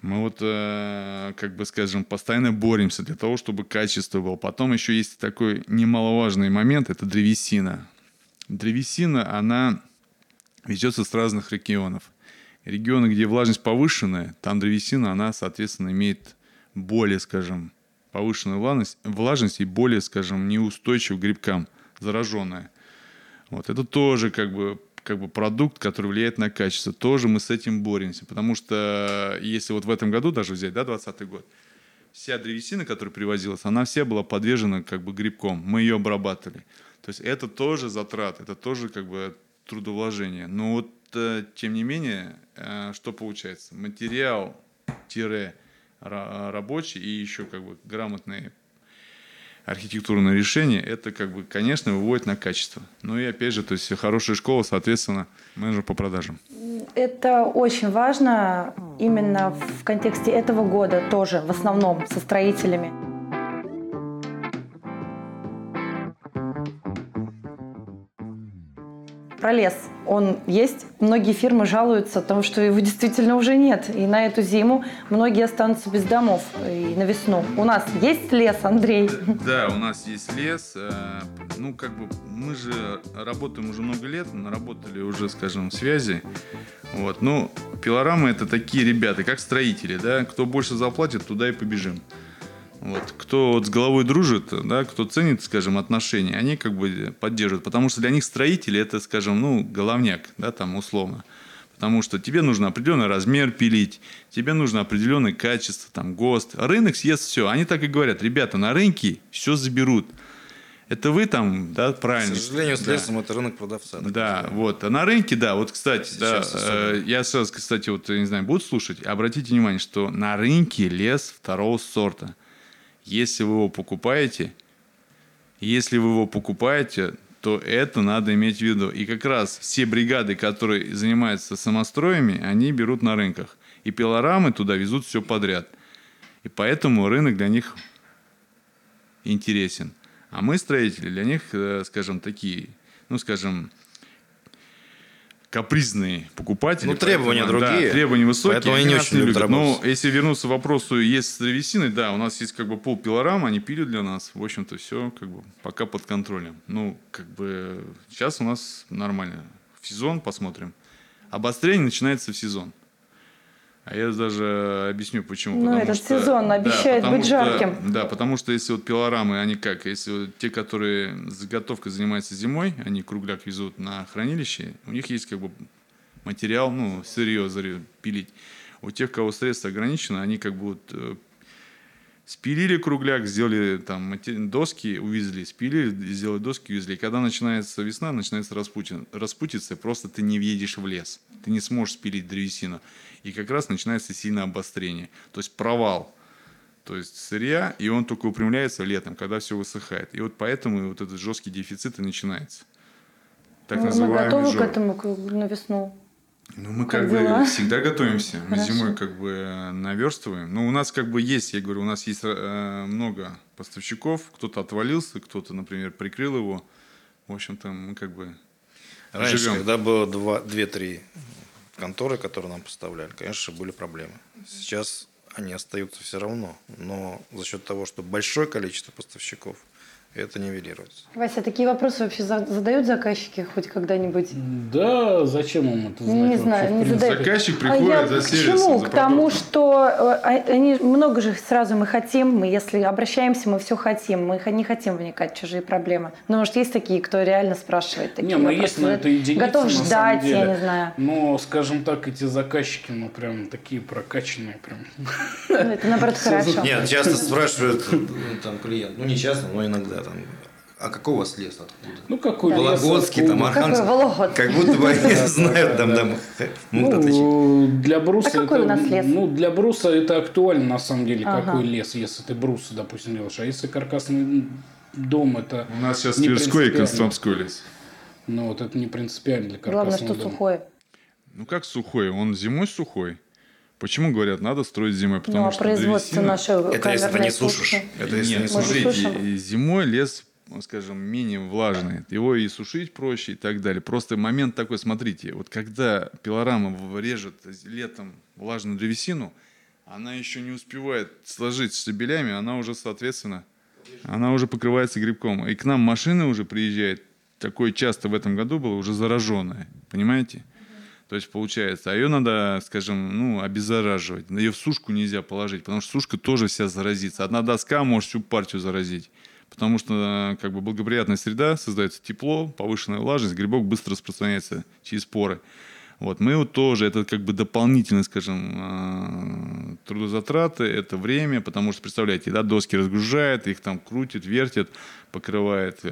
Мы вот, э, как бы скажем, постоянно боремся для того, чтобы качество было. Потом еще есть такой немаловажный момент, это древесина. Древесина, она везется с разных регионов. Регионы, где влажность повышенная, там древесина, она, соответственно, имеет более, скажем, повышенную влажность, влажность и более, скажем, неустойчив к грибкам, зараженная. Вот это тоже как бы, как бы продукт, который влияет на качество. Тоже мы с этим боремся. Потому что если вот в этом году даже взять, да, 20 год, вся древесина, которая привозилась, она вся была подвержена как бы грибком. Мы ее обрабатывали. То есть это тоже затрат, это тоже как бы трудовложение. Но вот э, тем не менее, э, что получается? Материал тире ра- рабочий и еще как бы грамотные архитектурное решение, это как бы, конечно, выводит на качество. Ну и опять же, то есть хорошая школа, соответственно, менеджер по продажам. Это очень важно именно в контексте этого года тоже, в основном со строителями. Про лес. Он есть. Многие фирмы жалуются о том, что его действительно уже нет. И на эту зиму многие останутся без домов. И на весну. У нас есть лес, Андрей? Да, у нас есть лес. э, Ну, как бы мы же работаем уже много лет, наработали уже, скажем, связи. Вот. Ну, пилорамы это такие ребята, как строители, да. Кто больше заплатит, туда и побежим. Вот. Кто вот с головой дружит, да, кто ценит, скажем, отношения, они как бы поддерживают. Потому что для них строители это, скажем, ну, головняк, да, там условно. Потому что тебе нужно определенный размер пилить, тебе нужно определенное качество, там, ГОСТ. Рынок съест все. Они так и говорят, ребята, на рынке все заберут. Это вы там, да, К правильно. сожалению, с Да. лесом это рынок продавца. Да, называемый. вот. А на рынке, да, вот, кстати, да, Сейчас э, я сразу, кстати, вот, не знаю, будут слушать, обратите внимание, что на рынке лес второго сорта. Если вы его покупаете, если вы его покупаете, то это надо иметь в виду. И как раз все бригады, которые занимаются самостроями, они берут на рынках. И пилорамы туда везут все подряд. И поэтому рынок для них интересен. А мы, строители, для них, э, скажем, такие, ну, скажем, капризные покупатели. Ну, требования Поэтому, да, другие. требования высокие. Поэтому они не очень любят любят. Но работать. если вернуться к вопросу, есть с древесиной, да, у нас есть как бы пол пилорам, они пилят для нас. В общем-то, все как бы пока под контролем. Ну, как бы сейчас у нас нормально. В сезон посмотрим. Обострение начинается в сезон. А я даже объясню, почему. Ну, этот что- сезон обещает потому быть что- жарким. Да, потому что если вот пилорамы, они как, если вот те, которые заготовкой занимаются зимой, они кругляк везут на хранилище, у них есть как бы материал, ну, сырье заре- пилить. У тех, кого средства ограничены, они как бы вот э, спилили кругляк, сделали там доски, увезли, спилили, сделали доски, увезли. И когда начинается весна, начинается распутин, распутиться, просто ты не въедешь в лес. Ты не сможешь спилить древесину. И как раз начинается сильное обострение. То есть провал. То есть сырья, и он только упрямляется летом, когда все высыхает. И вот поэтому вот этот жесткий дефицит и начинается. Так Ну, мы называемый готовы к жор. этому к- на весну. Ну, мы Как как, дела? бы <laughs> всегда готовимся. Мы Хорошо. зимой как бы э, наверстываем. Но у нас как бы есть, я говорю, у нас есть э, много поставщиков. Кто-то отвалился, кто-то, например, прикрыл его. В общем-то, мы как бы Раньше, живем. когда было два- две-три конторы, которые нам поставляли, конечно, были проблемы. Сейчас они остаются все равно, но за счет того, что большое количество поставщиков, это нивелируется. Вася, такие вопросы вообще за- задают заказчики хоть когда-нибудь? Да, зачем им это знать? Не знаю, не задают. Заказчик А приходит я за к сервисом, чему? за К тому, что э, а- они много же сразу мы хотим, мы если обращаемся, мы все хотим, мы не хотим вникать в чужие проблемы. Но может есть такие, кто реально спрашивает такие Не, ну вопросы, есть на да? это единицы, Готов на самом ждать, я деле. не знаю. Но, скажем так, эти заказчики, ну, прям такие прокачанные, прям. Ну, Это наоборот <laughs> хорошо. Нет, часто спрашивают там клиент, ну не часто, но иногда там, а какой у вас лес откуда? Ну, какой лес, Вологодский, там, Архангельский. Вологодский? Как будто бы <laughs> они знают, там, там. Ну, для бруса А какой это, у нас лес? Ну, для бруса это актуально, на самом деле, Ага. какой лес, если ты брусы, допустим, делаешь. А если каркасный дом, это... У нас сейчас Тверской и. Костромской лес. Ну, вот это не принципиально для Главное, каркасного что дома. сухое. Ну как сухой? Он зимой сухой. Почему говорят, надо строить зимой? Потому Ну, а что производство древесина- наше Это если ты не сушишь. Это если Нет, не смотрите, зимой лес, ну, скажем, менее влажный. Его и сушить проще и так далее. Просто момент такой, смотрите, вот когда пилорама режет летом влажную древесину, она еще не успевает сложить с штабелями, она уже, соответственно, она уже покрывается грибком. И к нам машина уже приезжает, такое часто в этом году было, уже зараженная. Понимаете? То есть получается, а ее надо, скажем, ну, обеззараживать. Ее в сушку нельзя положить, потому что сушка тоже вся заразится. Одна доска может всю партию заразить. Потому что как бы благоприятная среда, создается тепло, повышенная влажность, грибок быстро распространяется через поры. Вот, мы вот тоже, это как бы дополнительно, скажем, э, трудозатраты, это время, потому что, представляете, да, доски разгружают, их там крутят, вертят, покрывает э,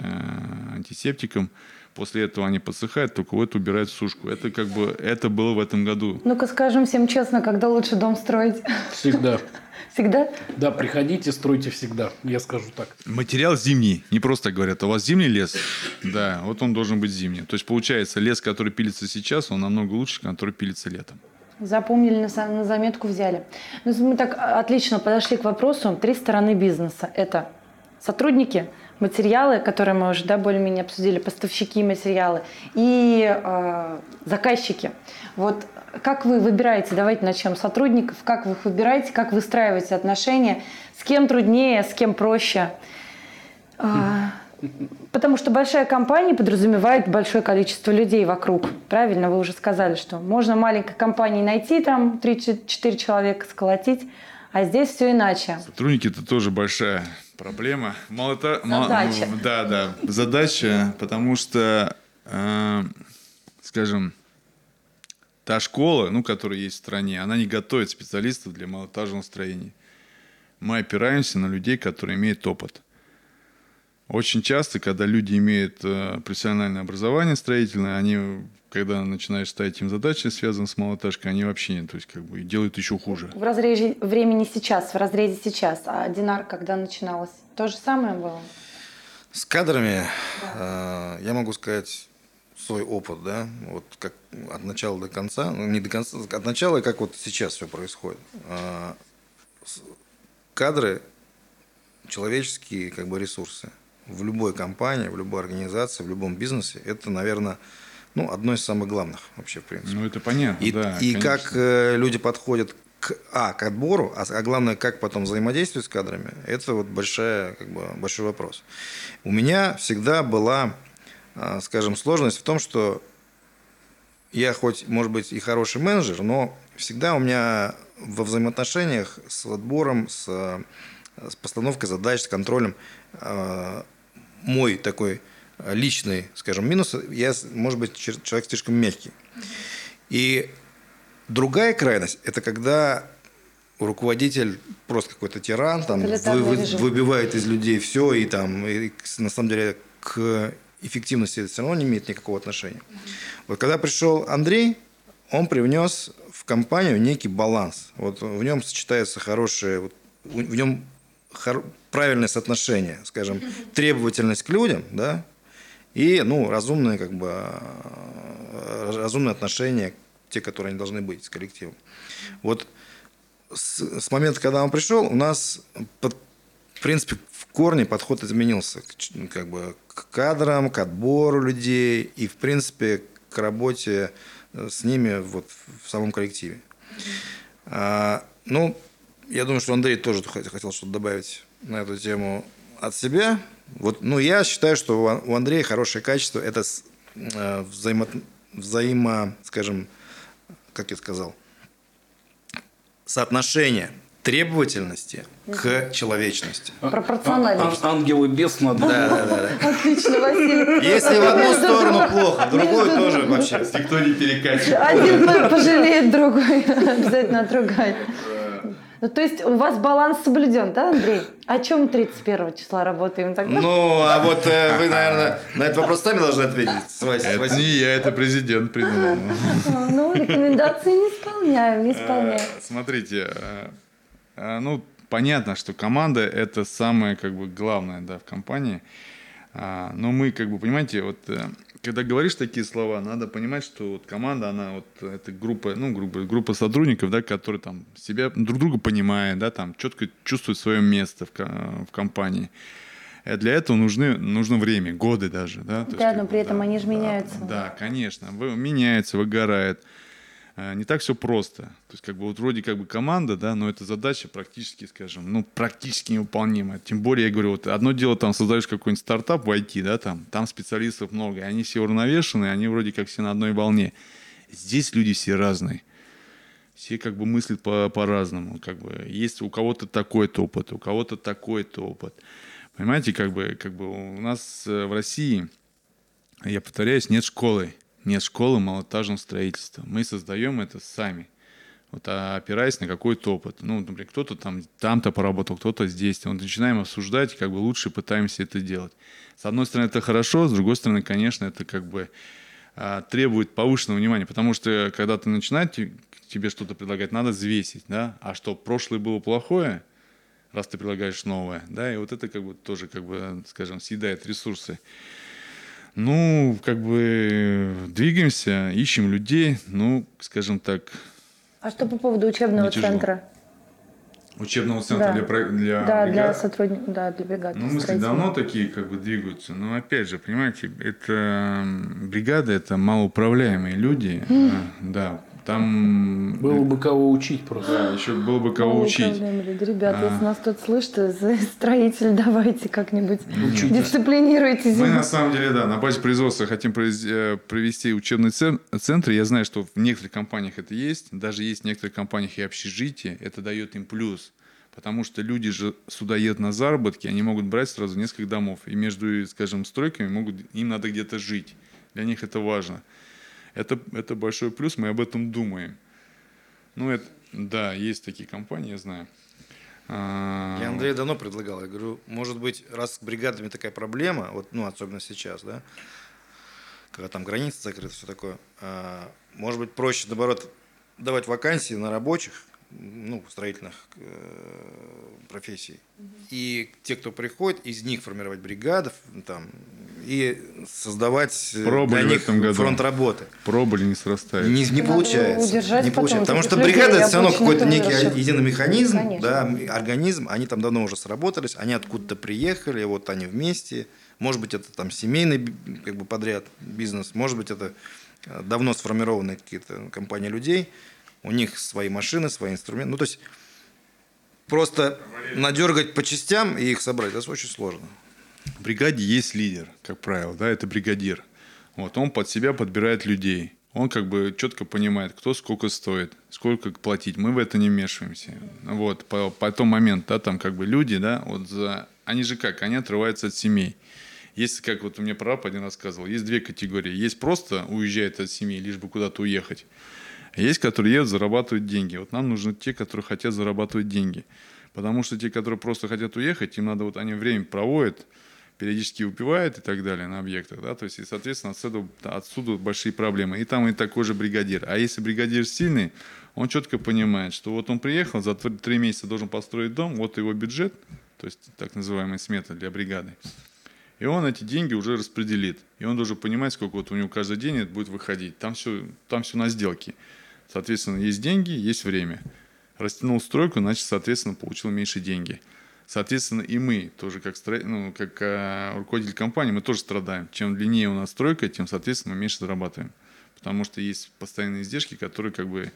антисептиком. После этого они подсыхают, только вот убирают в сушку. Это как бы, это было в этом году. Ну-ка скажем всем честно, когда лучше дом строить? Всегда. <laughs> Всегда? Да, приходите, стройте всегда, я скажу так. Материал зимний. Не просто говорят, «А у вас зимний лес. Да, вот он должен быть зимний. То есть получается, лес, который пилится сейчас, он намного лучше, который пилится летом. Запомнили, на, на заметку взяли. Ну, мы так отлично подошли к вопросу. Три стороны бизнеса. Это сотрудники, материалы, которые мы уже да, более-менее обсудили, поставщики материалы и э, заказчики. Вот как вы выбираете, давайте начнем сотрудников, как вы их выбираете, как выстраиваете отношения, с кем труднее, с кем проще. А, Потому что большая компания подразумевает большое количество людей вокруг. Правильно, вы уже сказали, что можно маленькой компании найти там 3-4 человека, сколотить, а здесь все иначе. Сотрудники это тоже большая проблема. Мало то- мало- Задача. ну, да, да, задача, потому что, э, скажем, та школа, ну, которая есть в стране, она не готовит специалистов для малоэтажного строения. Мы опираемся на людей, которые имеют опыт. Очень часто, когда люди имеют э, профессиональное образование строительное, они, когда начинаешь ставить им задачи, связанные с малоэтажкой, они вообще не, то есть как бы делают еще хуже. В разрезе времени сейчас, в разрезе сейчас. А Динар, когда начиналось? То же самое было? С кадрами э, я могу сказать свой опыт, да, вот как от начала до конца, ну не до конца, от начала, как вот сейчас все происходит. Э, кадры, человеческие как бы ресурсы в любой компании, в любой организации, в любом бизнесе, это, наверное, ну, одно из самых главных вообще, в принципе. Ну, это понятно, И, да. и конечно. как э, люди подходят к, а, к отбору, а, а главное, как потом взаимодействовать с кадрами, это вот большая, как бы, большой вопрос. У меня всегда была, а, скажем, сложность в том, что я хоть, может быть, и хороший менеджер, но всегда у меня во взаимоотношениях с отбором, с, э, с постановкой задач, с контролем э, мой такой личный, скажем, минус, я, может быть, человек слишком мягкий. И другая крайность – это когда руководитель просто какой-то тиран, там, вы, вы, выбивает из людей все, и там, и, на самом деле, к эффективности это все равно не имеет никакого отношения. Вот когда пришел Андрей, он привнес в компанию некий баланс. Вот в нем сочетается хорошее, вот, в нем правильное соотношение, скажем, требовательность к людям, да, и, ну, разумное, как бы, э, разумное отношение, те, которые они должны быть с коллективом. Вот с, с момента, когда он пришел, у нас, под, в принципе, в корне подход изменился, как бы, к кадрам, к отбору людей и, в принципе, к работе э, с ними вот в самом коллективе. А, ну, я думаю, что Андрей тоже хотел что-то добавить на эту тему от себя. Вот, ну, я считаю, что у Андрея хорошее качество – это э, взаимо, взаимо, скажем, как я сказал, соотношение требовательности к человечности. Пропорциональность. А, ангел и бес надо. Да, да, да. Отлично, Василий. Если в одну сторону плохо, в другую тоже вообще. Никто не перекачивает. Один пожалеет, другой <laughs> обязательно отругает. Ну, то есть у вас баланс соблюден, да, Андрей? О чем 31 числа работаем тогда? Ну, а вот э, вы, наверное, на этот вопрос сами должны ответить. Это не я, это президент придумал. Ну, рекомендации не исполняем, не исполняем. Э, смотрите, э, э, ну, понятно, что команда – это самое, как бы, главное, да, в компании. А, но мы, как бы, понимаете, вот когда говоришь такие слова, надо понимать, что вот команда, она вот это группа, ну, группа, группа сотрудников, да, которые там себя друг друга понимают, да, там четко чувствуют свое место в, в компании. И для этого нужны, нужно время, годы даже, да. Да, есть, но при этом да, они же меняются. Да, да, конечно, меняются, выгорают. Э, не так все просто. То есть, как бы, вот вроде как бы команда, да, но эта задача практически, скажем, ну, практически невыполнимая. Тем более, я говорю, вот одно дело, там, создаешь какой-нибудь стартап в IT, да, там, там специалистов много, и они все уравновешены, они вроде как все на одной волне. Здесь люди все разные. Все как бы мыслят по- по-разному. Как бы есть у кого-то такой-то опыт, у кого-то такой-то опыт. Понимаете, как бы, как бы у нас э, в России, я повторяюсь, нет школы нет школы малоэтажного строительства. Мы создаем это сами. Вот, а опираясь на какой-то опыт. Ну, например, кто-то там там-то поработал, кто-то здесь. Вот начинаем обсуждать, как бы лучше пытаемся это делать. С одной стороны, это хорошо, с другой стороны, конечно, это как бы а, требует повышенного внимания, потому что когда ты начинаешь тебе что-то предлагать, надо взвесить, да, а что прошлое было плохое, раз ты предлагаешь новое, да, и вот это как бы тоже, как бы, скажем, съедает ресурсы. Ну, как бы двигаемся, ищем людей, ну, скажем так. А что по поводу учебного центра? Учебного центра да. для, для да, бригад? для сотрудников, да, для бригад. Ну, мысли давно такие как бы двигаются. Но опять же, понимаете, это бригада, это малоуправляемые люди. <laughs> Да, там... Было бы кого учить просто. Да, еще было бы кого учить. Ребята, а... если нас тут слышите, строитель, давайте как-нибудь Учитесь. дисциплинируйте. Мы на самом деле, да, на базе производства хотим э, провести учебный центр. Я знаю, что в некоторых компаниях это есть. Даже есть в некоторых компаниях и общежитие. Это дает им плюс. Потому что люди же сюда едут на заработки, они могут брать сразу несколько домов. И между, скажем, стройками могут, им надо где-то жить. Для них это важно. Это, это большой плюс, мы об этом думаем. Ну, это, да, есть такие компании, я знаю. А, я Андрею давно предлагал, я говорю, может быть, раз с бригадами такая проблема, вот, ну, особенно сейчас, да, когда там границы закрыты, все такое, а, может быть, проще, наоборот, давать вакансии на рабочих, ну, строительных э, профессий. И те, кто приходит, из них формировать бригады там, и создавать э, Пробовали для них в этом году. фронт работы. Пробовали, не срастает. Не, не получается. Не получается. Потому что бригада это все равно какой-то некий единый механизм, да, организм. Они там давно уже сработались, они откуда-то приехали, вот они вместе. Может быть, это там семейный как бы, подряд бизнес, может быть, это э, давно сформированные какие-то компании людей – у них свои машины, свои инструменты. Ну, то есть просто надергать по частям и их собрать, это очень сложно. В бригаде есть лидер, как правило, да, это бригадир. Вот, он под себя подбирает людей. он как бы четко понимает, кто сколько стоит, сколько платить. Мы в это не вмешиваемся. Вот, по, по том момент, да, там как бы люди, да, вот за, они же как, они отрываются от семей. Есть, как вот у меня прораб один рассказывал, есть две категории. Есть просто уезжает от семьи, лишь бы куда-то уехать. Есть, которые едут, зарабатывают деньги. Вот нам нужны те, которые хотят зарабатывать деньги. Потому что те, которые просто хотят уехать, им надо, вот они время проводят, периодически упивает и так далее на объектах, да, то есть, и, соответственно, отсюда, отсюда большие проблемы. И там и такой же бригадир. А если бригадир сильный, он четко понимает, что вот он приехал, за три месяца должен построить дом, вот его бюджет, то есть так называемая смета для бригады. И он эти деньги уже распределит. И он должен понимать, сколько вот у него каждый день это будет выходить. Там все, там все на сделке. Соответственно, есть деньги, есть время. Растянул стройку, значит, соответственно, получил меньше деньги. Соответственно, и мы тоже, как, стро... ну, как э, руководитель компании, мы тоже страдаем. Чем длиннее у нас стройка, тем, соответственно, мы меньше зарабатываем. Потому что есть постоянные издержки, которые как бы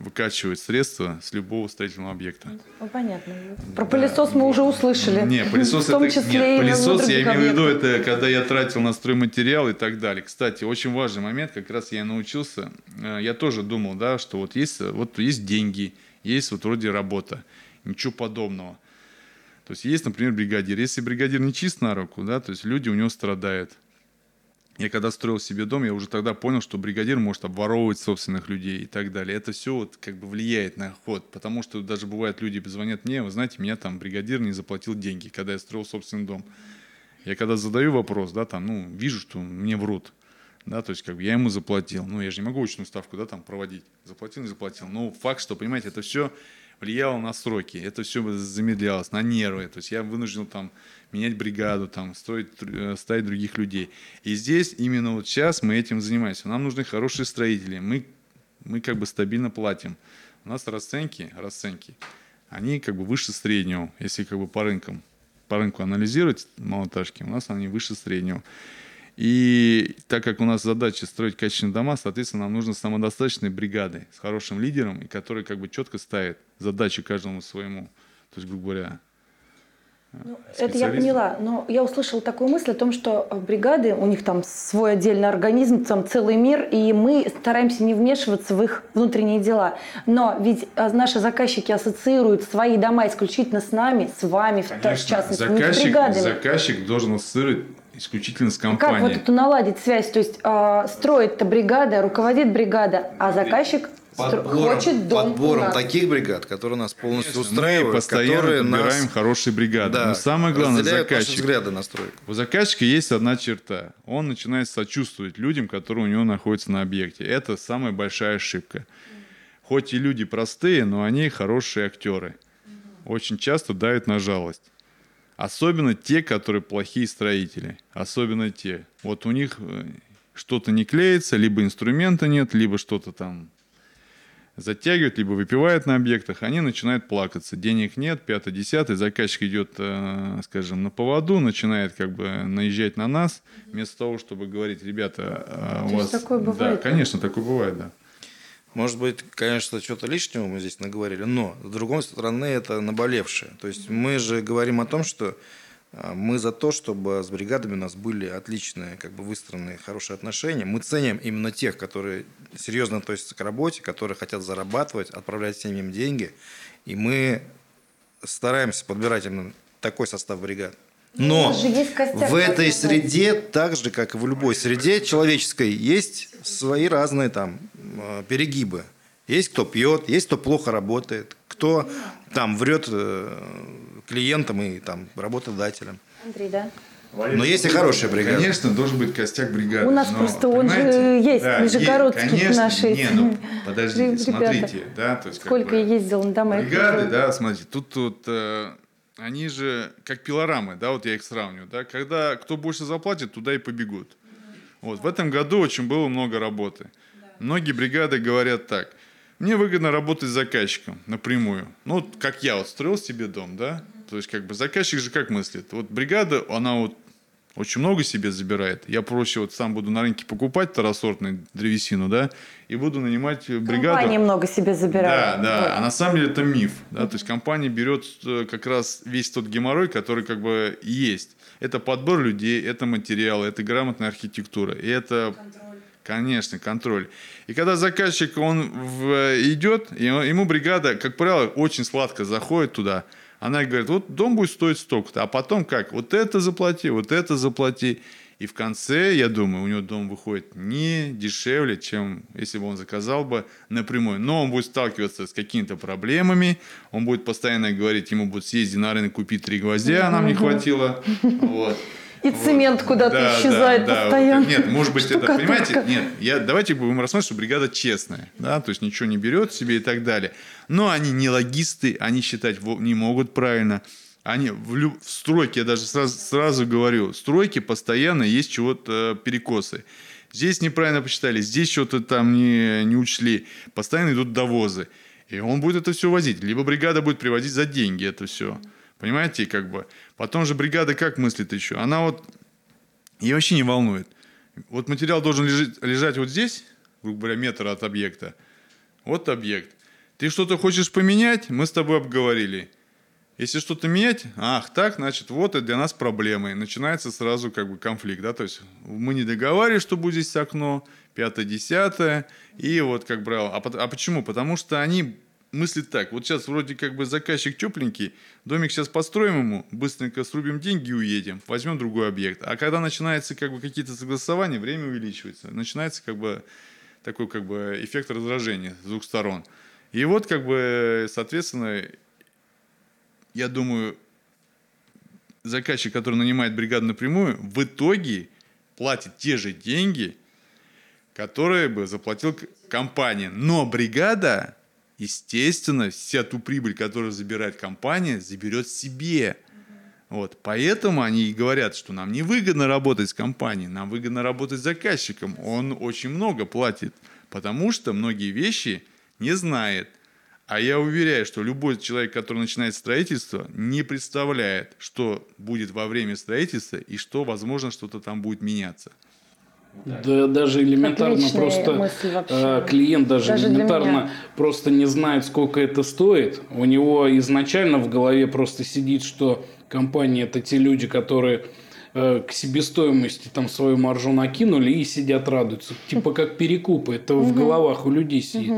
выкачивают средства с любого строительного объекта. Ну, понятно. Про да. пылесос мы уже услышали. Не, пылесос в том это, числе нет, пылесос, я имею в виду, это когда я тратил на стройматериал и так далее. Кстати, очень важный момент, как раз я научился, э, я тоже думал, да, что вот есть, вот есть деньги, есть вот вроде работа, ничего подобного. То есть есть, например, бригадир. Если бригадир не чист на руку, да, то есть люди у него страдают. Я когда строил себе дом, я уже тогда понял, что бригадир может обворовывать собственных людей и так далее. Это все вот как бы влияет на ход, потому что даже бывает люди звонят мне, вы знаете, меня там бригадир не заплатил деньги, когда я строил собственный дом. Я когда задаю вопрос, да, там, ну, вижу, что мне врут, да, то есть как бы я ему заплатил, ну, я же не могу очную ставку, да, там проводить, заплатил, не заплатил, но факт, что, понимаете, это все влияло на сроки, это все замедлялось, на нервы, то есть я вынужден там менять бригаду, там, строить, э, ставить других людей. И здесь, именно вот сейчас мы этим занимаемся. Нам нужны хорошие строители, мы, мы как бы стабильно платим. У нас расценки, расценки, они как бы выше среднего, если как бы по рынкам, по рынку анализировать малоэтажки, у нас они выше среднего. И так как у нас задача строить качественные дома, соответственно, нам нужны самодостаточные бригады с хорошим лидером, и которые как бы четко ставят задачи каждому своему. То есть, грубо говоря, ну, это я поняла, но я услышала такую мысль о том, что бригады, у них там свой отдельный организм, там целый мир, и мы стараемся не вмешиваться в их внутренние дела. Но ведь а, наши заказчики ассоциируют свои дома исключительно с нами, с вами, Конечно, в частности, заказчик, не с бригадами. Заказчик должен ассоциировать исключительно с компанией. Как вот эту наладить связь? То есть э, строит-то бригада, руководит бригада, а заказчик подбором, хочет дом подбором таких бригад, которые нас полностью Конечно, устраивают, мы постоянно которые подбираем нас, хорошие бригады. Да, Но самое главное, заказчик. взгляды на стройку. У заказчика есть одна черта. Он начинает сочувствовать людям, которые у него находятся на объекте. Это самая большая ошибка. Хоть и люди простые, но они хорошие актеры. Очень часто давят на жалость. Особенно те, которые плохие строители. Особенно те. Вот у них э, что-то не клеится, либо инструмента нет, либо что-то там затягивают, либо выпивают на объектах, они начинают плакаться. Денег нет, пятый, десятый, заказчик идет, э, скажем, на поводу, начинает как бы наезжать на нас, вместо того, чтобы говорить, ребята, а у вас... такое бывает? Да, конечно, такое бывает, да. Может быть, конечно, что-то лишнего мы здесь наговорили, но с другой стороны это наболевшее. То есть мы же говорим о том, что а, мы за то, чтобы с бригадами у нас были отличные, как бы выстроенные хорошие отношения. Мы ценим именно тех, которые серьезно относятся к работе, которые хотят зарабатывать, отправлять семьям деньги. И мы стараемся подбирать именно такой состав бригад. Но в этой среде, так же, как и в любой среде человеческой, есть свои разные там а, перегибы. Есть кто пьет, есть кто плохо работает, кто там врет э, клиентам и там работодателям. Андрей, да? Но есть и хорошая бригада. Конечно, должен быть костяк бригады. У нас но, просто он же есть, да, нижегородские конечно, наши. Не, ну, <laughs> подождите, ребята, смотрите, да, то есть сколько как бы, я ездил на дома. Бригады, да, смотрите, тут тут э, они же как пилорамы, да, вот я их сравниваю, да, когда кто больше заплатит, туда и побегут. Вот в этом году очень было много работы. Многие бригады говорят так: мне выгодно работать с заказчиком напрямую. Ну, вот как я вот строил себе дом, да, то есть, как бы заказчик же как мыслит? Вот бригада, она вот очень много себе забирает. Я проще вот сам буду на рынке покупать второсортную древесину, да, и буду нанимать бригаду. Компания много себе забирает. Да, да. А на самом деле это миф, да, то есть компания берет э, как раз весь тот геморрой, который как бы есть. Это подбор людей, это материалы, это грамотная архитектура, и это контроль, Конечно, контроль. И когда заказчик, он в, идет, ему бригада, как правило, очень сладко заходит туда. Она говорит, вот дом будет стоить столько-то, а потом как? Вот это заплати, вот это заплати. И в конце, я думаю, у него дом выходит не дешевле, чем если бы он заказал бы напрямую. Но он будет сталкиваться с какими-то проблемами, он будет постоянно говорить, ему будут съездить на рынок, купить три гвоздя, а нам не хватило. Вот. И цемент куда-то да, исчезает да, постоянно. Да. Нет, может быть, это, понимаете, нет, я, давайте будем рассматривать, что бригада честная, да, то есть ничего не берет себе и так далее. Но они не логисты, они считать не могут правильно. Они в, лю... в стройке, я даже сразу, сразу говорю, в стройке постоянно есть чего-то э, перекосы. Здесь неправильно посчитали, здесь что-то там не, не учли. Постоянно идут довозы. И он будет это все возить. Либо бригада будет привозить за деньги это все. Понимаете, как бы. Потом же бригада как мыслит еще? Она вот, ее вообще не волнует. Вот материал должен лежать, лежать вот здесь, грубо говоря, метр от объекта. Вот объект. Ты что-то хочешь поменять, мы с тобой обговорили. Если что-то менять, ах, так, значит, вот это для нас проблема. И начинается сразу как бы конфликт, да, то есть мы не договаривались, что будет здесь окно, пятое, десятое, и вот как брал. А, а почему? Потому что они мыслят так, вот сейчас вроде как бы заказчик тепленький, домик сейчас построим ему, быстренько срубим деньги и уедем, возьмем другой объект. А когда начинается как бы какие-то согласования, время увеличивается, начинается как бы такой как бы эффект раздражения с двух сторон. И вот как бы, соответственно, я думаю, заказчик, который нанимает бригаду напрямую, в итоге платит те же деньги, которые бы заплатил компания. Но бригада, естественно, вся ту прибыль, которую забирает компания, заберет себе. Вот, поэтому они и говорят, что нам не выгодно работать с компанией, нам выгодно работать с заказчиком. Он очень много платит, потому что многие вещи не знает. А я уверяю, что любой человек, который начинает строительство, не представляет, что будет во время строительства и что, возможно, что-то там будет меняться. Да, даже элементарно просто э, клиент даже, даже элементарно просто не знает, сколько это стоит. У него изначально в голове просто сидит, что компания это те люди, которые к себестоимости там свою маржу накинули и сидят радуются. Типа как перекупы. Это в головах у людей сидит.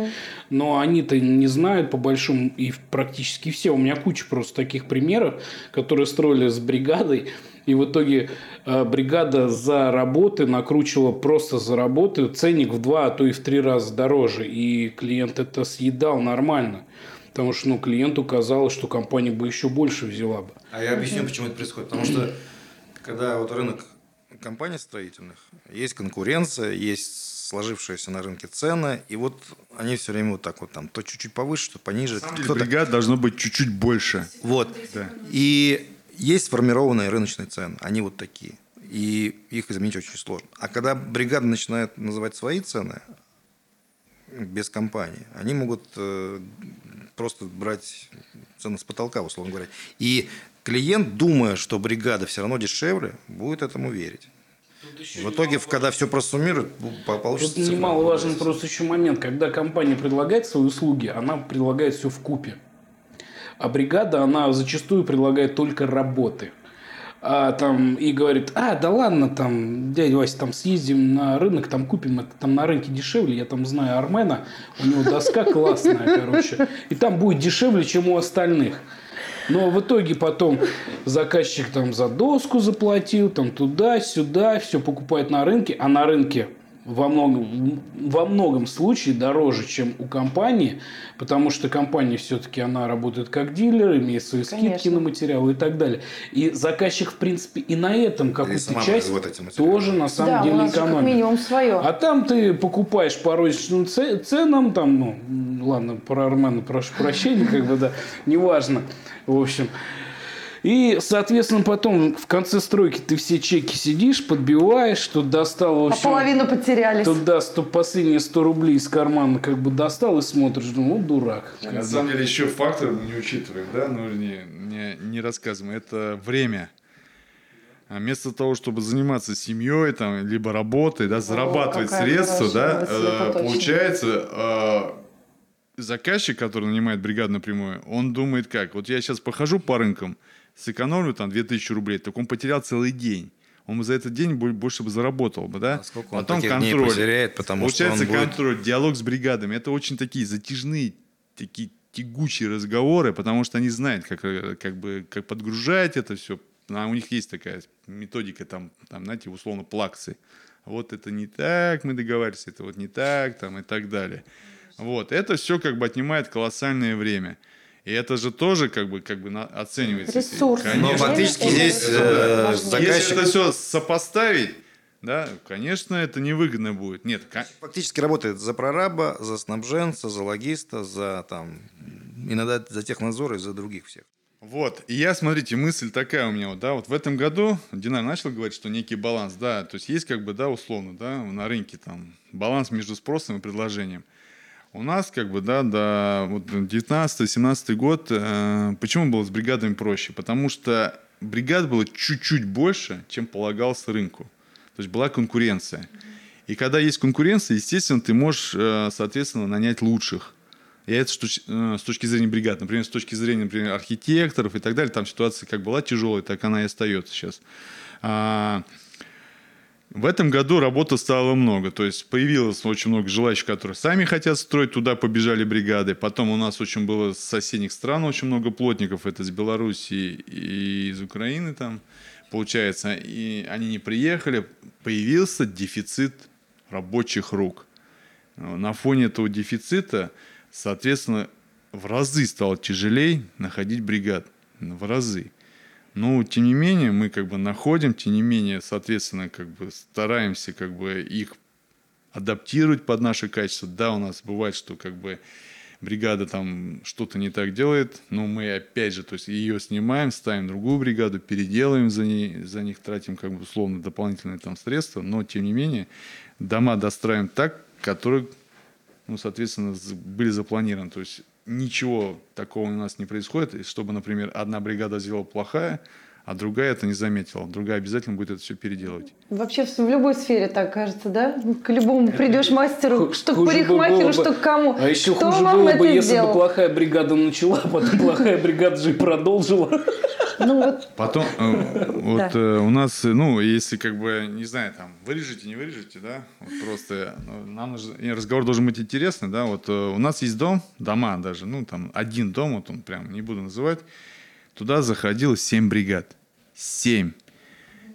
Но они-то не знают по большому, и практически все. У меня куча просто таких примеров, которые строили с бригадой. И в итоге э, бригада за работы накручивала просто за работы ценник в два, а то и в три раза дороже. И клиент это съедал нормально. Потому что ну, клиенту казалось, что компания бы еще больше взяла бы. А я объясню, почему это происходит. Потому что когда вот рынок компаний строительных, есть конкуренция, есть сложившиеся на рынке цены, и вот они все время вот так вот там, то чуть-чуть повыше, то пониже. Кто бригад должно быть чуть-чуть больше. Вот. Да. И есть сформированные рыночные цены, они вот такие. И их изменить очень сложно. А когда бригада начинает называть свои цены без компании, они могут э, просто брать цены с потолка, условно говоря. И клиент, думая, что бригада все равно дешевле, будет этому верить. В итоге, когда все просуммирует, получится... Тут немаловажен просто еще момент. Когда компания предлагает свои услуги, она предлагает все в купе. А бригада, она зачастую предлагает только работы. А, там, и говорит, а, да ладно, там, дядя Вася, там съездим на рынок, там купим, это там на рынке дешевле, я там знаю Армена, у него доска классная, короче, и там будет дешевле, чем у остальных. Но в итоге потом заказчик там за доску заплатил, там туда-сюда, все покупает на рынке, а на рынке во многом, во многом случае дороже, чем у компании, потому что компания все-таки она работает как дилер, имеет свои скидки Конечно. на материалы и так далее. И заказчик, в принципе, и на этом какую-то часть тоже на самом да, деле у экономит. Как минимум свое. А там ты покупаешь по розничным ценам, там, ну, ладно, про Армена прошу прощения, как бы, да, неважно. В общем, и, соответственно, потом в конце стройки ты все чеки сидишь, подбиваешь, тут достал... А половину потерялись. Тут да, 100, последние 100 рублей из кармана как бы достал и смотришь, ну, дурак. На самом деле еще фактор мы не учитываем, да, ну, не, не, не рассказываем, это время. А вместо того, чтобы заниматься семьей, там, либо работой, да, зарабатывать О, средства, да, э, получается, э, заказчик, который нанимает бригаду напрямую, он думает как? Вот я сейчас похожу по рынкам, сэкономлю там 2000 рублей, так он потерял целый день. он за этот день больше бы заработал бы, да? А сколько он Потом таких контроль. Дней потеряет, потому Получается что он контроль, будет... диалог с бригадами. Это очень такие затяжные, такие тягучие разговоры, потому что они знают, как, как бы, как подгружать это все. А у них есть такая методика, там, там, знаете, условно, плаксы. Вот это не так, мы договаривались, это вот не так, там, и так далее. Вот, это все как бы отнимает колоссальное время. И это же тоже как бы, как бы на, оценивается. Ресурс. Конечно. Но фактически здесь э, заказчик... Если это все сопоставить, да, конечно, это невыгодно будет. Нет, фактически работает за прораба, за снабженца, за логиста, за там иногда за технадзор и за других всех. Вот, и я, смотрите, мысль такая у меня, вот, да, вот в этом году Динар начал говорить, что некий баланс, да, то есть есть как бы, да, условно, да, на рынке там баланс между спросом и предложением. У нас, как бы, да, до вот 19-17 год, э, почему было с бригадами проще? Потому что бригад было чуть-чуть больше, чем полагалось рынку. То есть была конкуренция. И когда есть конкуренция, естественно, ты можешь, э, соответственно, нанять лучших. И это э, с точки зрения бригад. Например, с точки зрения, например, архитекторов и так далее, там ситуация как была тяжелая, так она и остается сейчас. В этом году работы стало много. То есть появилось очень много желающих, которые сами хотят строить. Туда побежали бригады. Потом у нас очень было с соседних стран очень много плотников. Это из Беларуси и из Украины там, получается. И они не приехали. Появился дефицит рабочих рук. На фоне этого дефицита, соответственно, в разы стало тяжелее находить бригад. В разы. Но, тем не менее, мы как бы находим, тем не менее, соответственно, как бы стараемся как бы их адаптировать под наши качества. Да, у нас бывает, что как бы бригада там что-то не так делает, но мы опять же, то есть ее снимаем, ставим другую бригаду, переделаем за, ней, за них, тратим как бы условно дополнительные там средства, но тем не менее дома достраиваем так, которые, ну, соответственно, были запланированы. То есть ничего такого у нас не происходит, чтобы, например, одна бригада сделала плохая, а другая это не заметила. Другая обязательно будет это все переделывать. Вообще в любой сфере так кажется, да? К любому придешь мастеру, что к парикмахеру, что к кому. А еще Кто хуже было бы, если бы плохая бригада начала, а потом плохая <laughs> бригада же и продолжила. Ну, вот. Потом э, вот. Э, у нас, ну, если как бы, не знаю, там, вырежете, не вырежете, да, вот просто ну, нам нужно, разговор должен быть интересный, да, вот э, у нас есть дом, дома даже, ну, там, один дом, вот он прям, не буду называть, туда заходило семь бригад. семь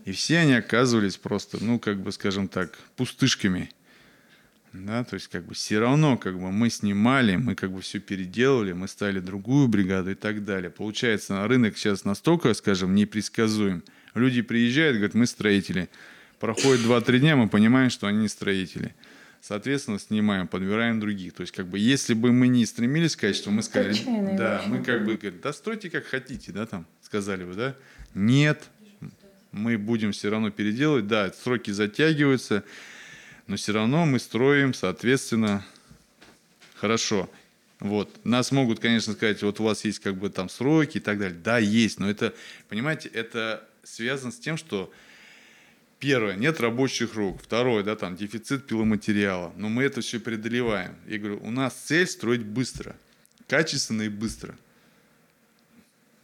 И все они оказывались просто, ну, как бы, скажем так, пустышками. Да, то есть как бы все равно как бы мы снимали, мы как бы все переделали, мы стали другую бригаду и так далее. Получается, рынок сейчас настолько, скажем, непредсказуем. Люди приезжают, говорят, мы строители. Проходит 2-3 дня, мы понимаем, что они не строители. Соответственно, снимаем, подбираем других. То есть, как бы, если бы мы не стремились к качеству, мы сказали, да, мы как бы, говорим, да стройте как хотите, да, там, сказали бы, да. Нет, мы будем все равно переделывать, да, сроки затягиваются, но все равно мы строим, соответственно, хорошо. Вот. Нас могут, конечно, сказать, вот у вас есть как бы там сроки и так далее. Да, есть, но это, понимаете, это связано с тем, что первое, нет рабочих рук. Второе, да, там дефицит пиломатериала. Но мы это все преодолеваем. Я говорю, у нас цель строить быстро, качественно и быстро.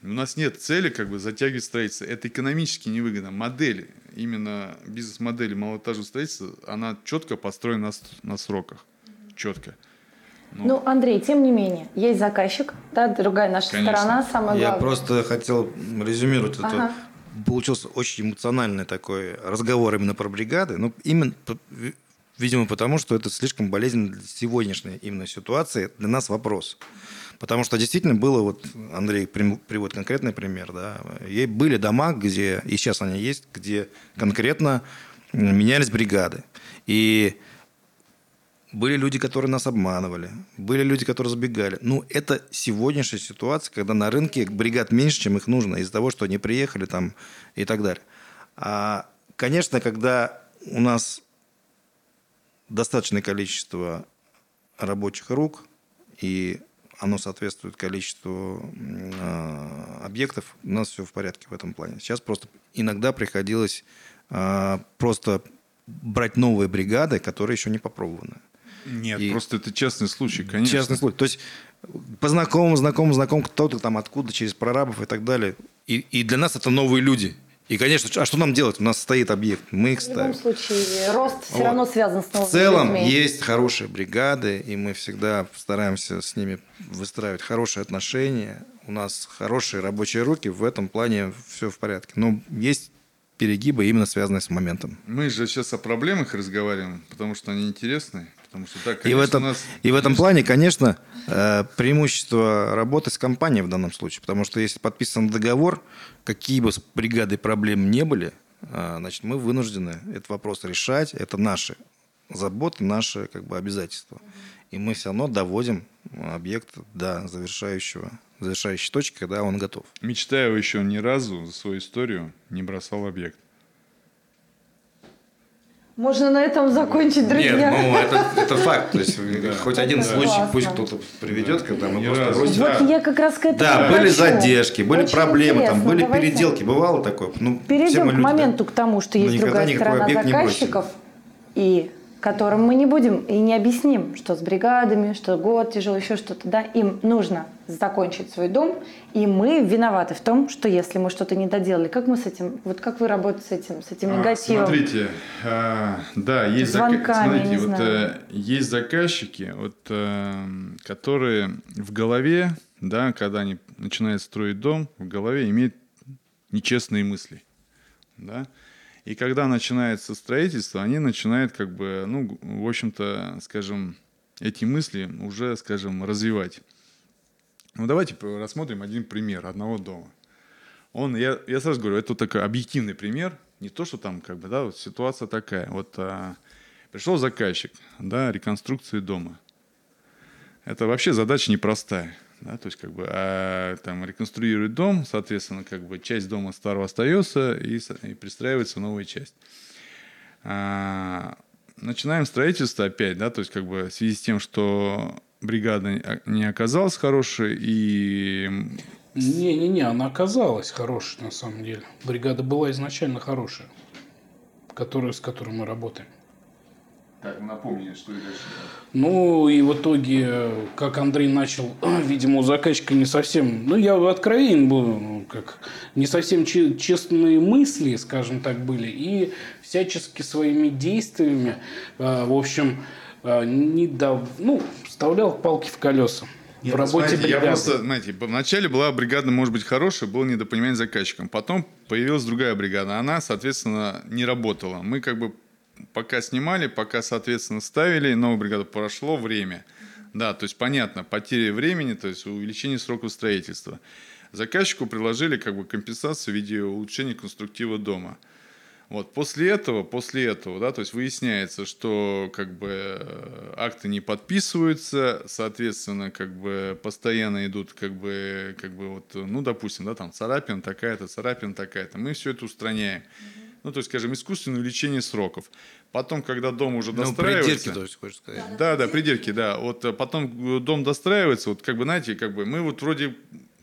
У нас нет цели как бы затягивать строительство. Это экономически невыгодно. Модель, именно бизнес-модель малоэтажного строительства, она четко построена на, на сроках. Четко. Ну, ну, Андрей, тем не менее, есть заказчик, да, другая наша Конечно. сторона, самое главное. Я просто хотел резюмировать ага. это. Получился очень эмоциональный такой разговор именно про бригады. Ну, именно, видимо, потому что это слишком болезненно для сегодняшней именно ситуации. Для нас вопрос. Потому что действительно было, вот Андрей приводит конкретный пример, да, и были дома, где, и сейчас они есть, где конкретно менялись бригады. И были люди, которые нас обманывали, были люди, которые забегали. Ну, это сегодняшняя ситуация, когда на рынке бригад меньше, чем их нужно, из-за того, что они приехали там и так далее. А, конечно, когда у нас достаточное количество рабочих рук и оно соответствует количеству э, объектов, у нас все в порядке в этом плане. Сейчас просто иногда приходилось э, просто брать новые бригады, которые еще не попробованы. Нет, и просто это частный случай, конечно. Частный случай. То есть по знакомым, знакомым, знакомым, кто-то там откуда, через прорабов и так далее. И, и для нас это новые люди. И, конечно, а что нам делать? У нас стоит объект, мы их В любом ставим. случае, рост все Вот. равно связан с новыми В целом людьми. есть хорошие бригады, и мы всегда стараемся с ними выстраивать хорошие отношения. У нас хорошие рабочие руки, в этом плане все в порядке. Но есть перегибы, именно связанные с моментом. Мы же сейчас о проблемах разговариваем, потому что они интересны. Потому что так, И в, конечно, этом, нас... и в этом плане, конечно, э, преимущество работы с компанией в данном случае. Потому что если подписан договор, какие бы с бригадой проблем не были, э, значит, мы вынуждены этот вопрос решать. Это наши заботы, наши как бы, обязательства. И мы все равно доводим объект до завершающего, завершающей точки, когда он готов. Мечтаева еще ни разу за свою историю не бросал объект. Можно на этом закончить, друзья. ну это, это факт. То есть хоть один Это случай классно. пусть кто-то приведет, когда мы просто бросили. Вот я как раз к этому Да, были задержки, были Очень проблемы, там были Давайте переделки, бывало такое. Ну, все Перейдем мы к люди, да. моменту, к тому, что Но есть другая сторона заказчиков, и которым мы не будем и не объясним, что с бригадами, что год тяжело, еще что-то, да, им нужно закончить свой дом, и мы виноваты в том, что если мы что-то не доделали, как мы с этим, вот как вы работаете с этим, с этим А, негативом? Смотрите, а, да, есть, Звонками, смотрите, не вот, э, есть заказчики, вот, э, которые в голове, да, когда они начинают строить дом, в голове имеют нечестные мысли, да, и когда начинается строительство, они начинают как бы, ну, в общем-то, скажем, эти мысли уже, скажем, развивать. Ну, давайте рассмотрим один пример одного дома. Он, я, я сразу говорю, это такой объективный пример, не то, что там, как бы, да, вот ситуация такая. Вот а, пришел заказчик, да, реконструкции дома. Это вообще задача непростая, да, то есть, как бы, а, там, реконструирует дом, соответственно, как бы, часть дома старого остается и, и пристраивается новая часть. А, начинаем строительство опять, да, то есть, как бы, в связи с тем, что бригада не оказалась хорошей, и Не-не-не, она оказалась хорошей на самом деле. Бригада была изначально хорошая, которую, с которой мы работаем. Так, напомни, что дальше. Ну и в итоге, как Андрей начал, <clears throat> видимо, у заказчика не совсем, ну я откровенен был, ну, как не совсем че- честные мысли, скажем так, были, и всячески своими действиями, э, в общем, э, не дав, ну, вставлял палки в колеса в работе Знаете, я бригады. просто, знаете, вначале была бригада, может быть, хорошая, было недопонимание с заказчиком. Потом появилась другая бригада. Она, соответственно, не работала. Мы как бы пока снимали, пока, соответственно, ставили, новую бригаду прошло время. Да, то есть понятно, потери времени, то есть увеличение сроков строительства. Заказчику предложили как бы компенсацию в виде улучшения конструктива дома. Вот после этого, после этого, да, то есть выясняется, что как бы э, акты не подписываются, соответственно, как бы постоянно идут как бы, как бы вот, ну, допустим, да, там царапина такая-то, царапина такая-то. Мы все это устраняем. Ну, то есть, скажем, искусственное увеличение сроков. Потом, когда дом уже Ну, достраивается... предельки, то есть, хочешь сказать. Да, да, предельки, да. Вот э, потом э, дом достраивается, вот как бы, знаете, как бы мы вот вроде,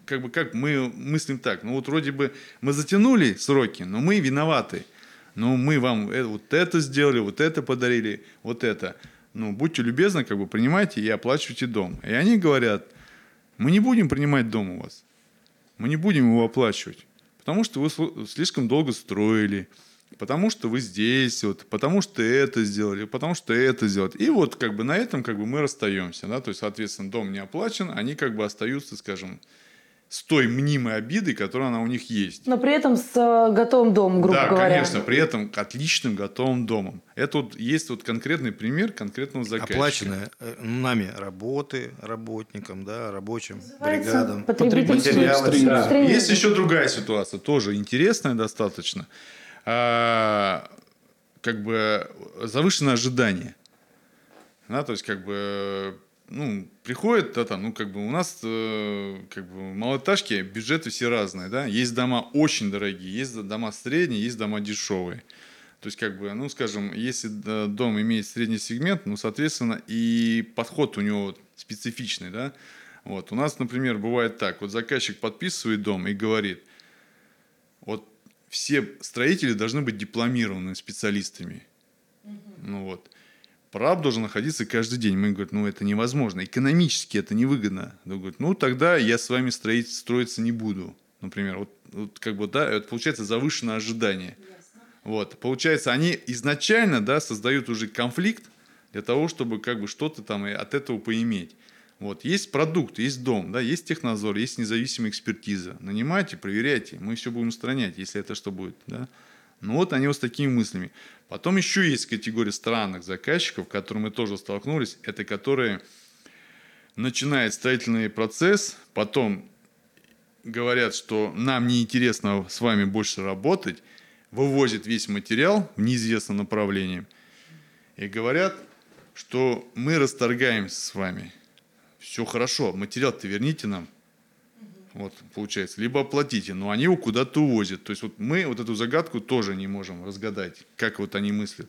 как бы как мы мыслим так, ну вот вроде бы мы затянули сроки, но мы виноваты. Ну, мы вам э- вот это сделали, вот это подарили, вот это. Ну, будьте любезны, как бы принимайте и оплачивайте дом. И они говорят, мы не будем принимать дом у вас. Мы не будем его оплачивать. Потому что вы слишком долго строили. Потому что вы здесь, вот, потому что это сделали, потому что это сделали. И вот как бы на этом как бы мы расстаемся. Да? То есть, соответственно, дом не оплачен, они как бы остаются, скажем, с той мнимой обидой, которая она у них есть. Но при этом с э, готовым домом, грубо да, говоря. конечно, при этом отличным готовым домом. Это вот есть вот конкретный пример конкретного заказчика. Оплаченные э, нами работы работникам, да, рабочим, Называется бригадам. Потребительский да. Есть еще другая ситуация, тоже интересная достаточно. А, как бы завышенное ожидание. Да, то есть, как бы, ну, приходит, да, там, ну, как бы у нас, э, как бы, в малоэтажке бюджеты все разные, да. Есть дома очень дорогие, есть дома средние, есть дома дешевые. То есть, как бы, ну, скажем, если дом имеет средний сегмент, ну, соответственно, и подход у него специфичный, да. Вот. У нас, например, бывает так. Вот заказчик подписывает дом и говорит, все строители должны быть дипломированными специалистами. Ну вот. Прав должен находиться каждый день. Мы говорим, ну это невозможно. Экономически это невыгодно. Он говорит, ну тогда я с вами строить, строиться не буду. Например, вот вот, как бы, да, это получается завышенное ожидание. Вот, получается, они изначально, да, создают уже конфликт для того, чтобы как бы что-то там от этого поиметь. Вот, есть продукт, есть дом, да, есть технадзор, есть независимая экспертиза. Нанимайте, проверяйте, мы все будем устранять, если это что будет, да. Ну вот они вот с такими мыслями. Потом еще есть категория странных заказчиков, с которыми мы тоже столкнулись. Это которые начинают строительный процесс, потом говорят, что нам неинтересно с вами больше работать, вывозят весь материал в неизвестном направлении и говорят, что мы расторгаемся с вами. Все хорошо, материал-то верните нам. Вот, получается. Либо оплатите, но они его куда-то увозят. То есть вот мы вот эту загадку тоже не можем разгадать, как вот они мыслят.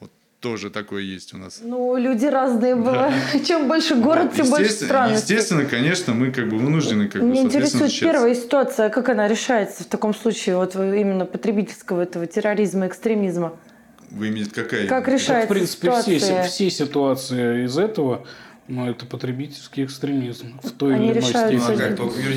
Вот тоже такое есть у нас. Ну, люди разные бывают. <laughs> Чем больше город, тем больше странностей. Естественно, конечно, мы как бы вынуждены как Мне бы, интересует первая ситуация, как она решается в таком случае, вот именно потребительского этого терроризма, экстремизма. Вы имеете какая? Как решается в принципе, ситуация? все, все ситуации из этого но это потребительский экстремизм в той Они или иной степени.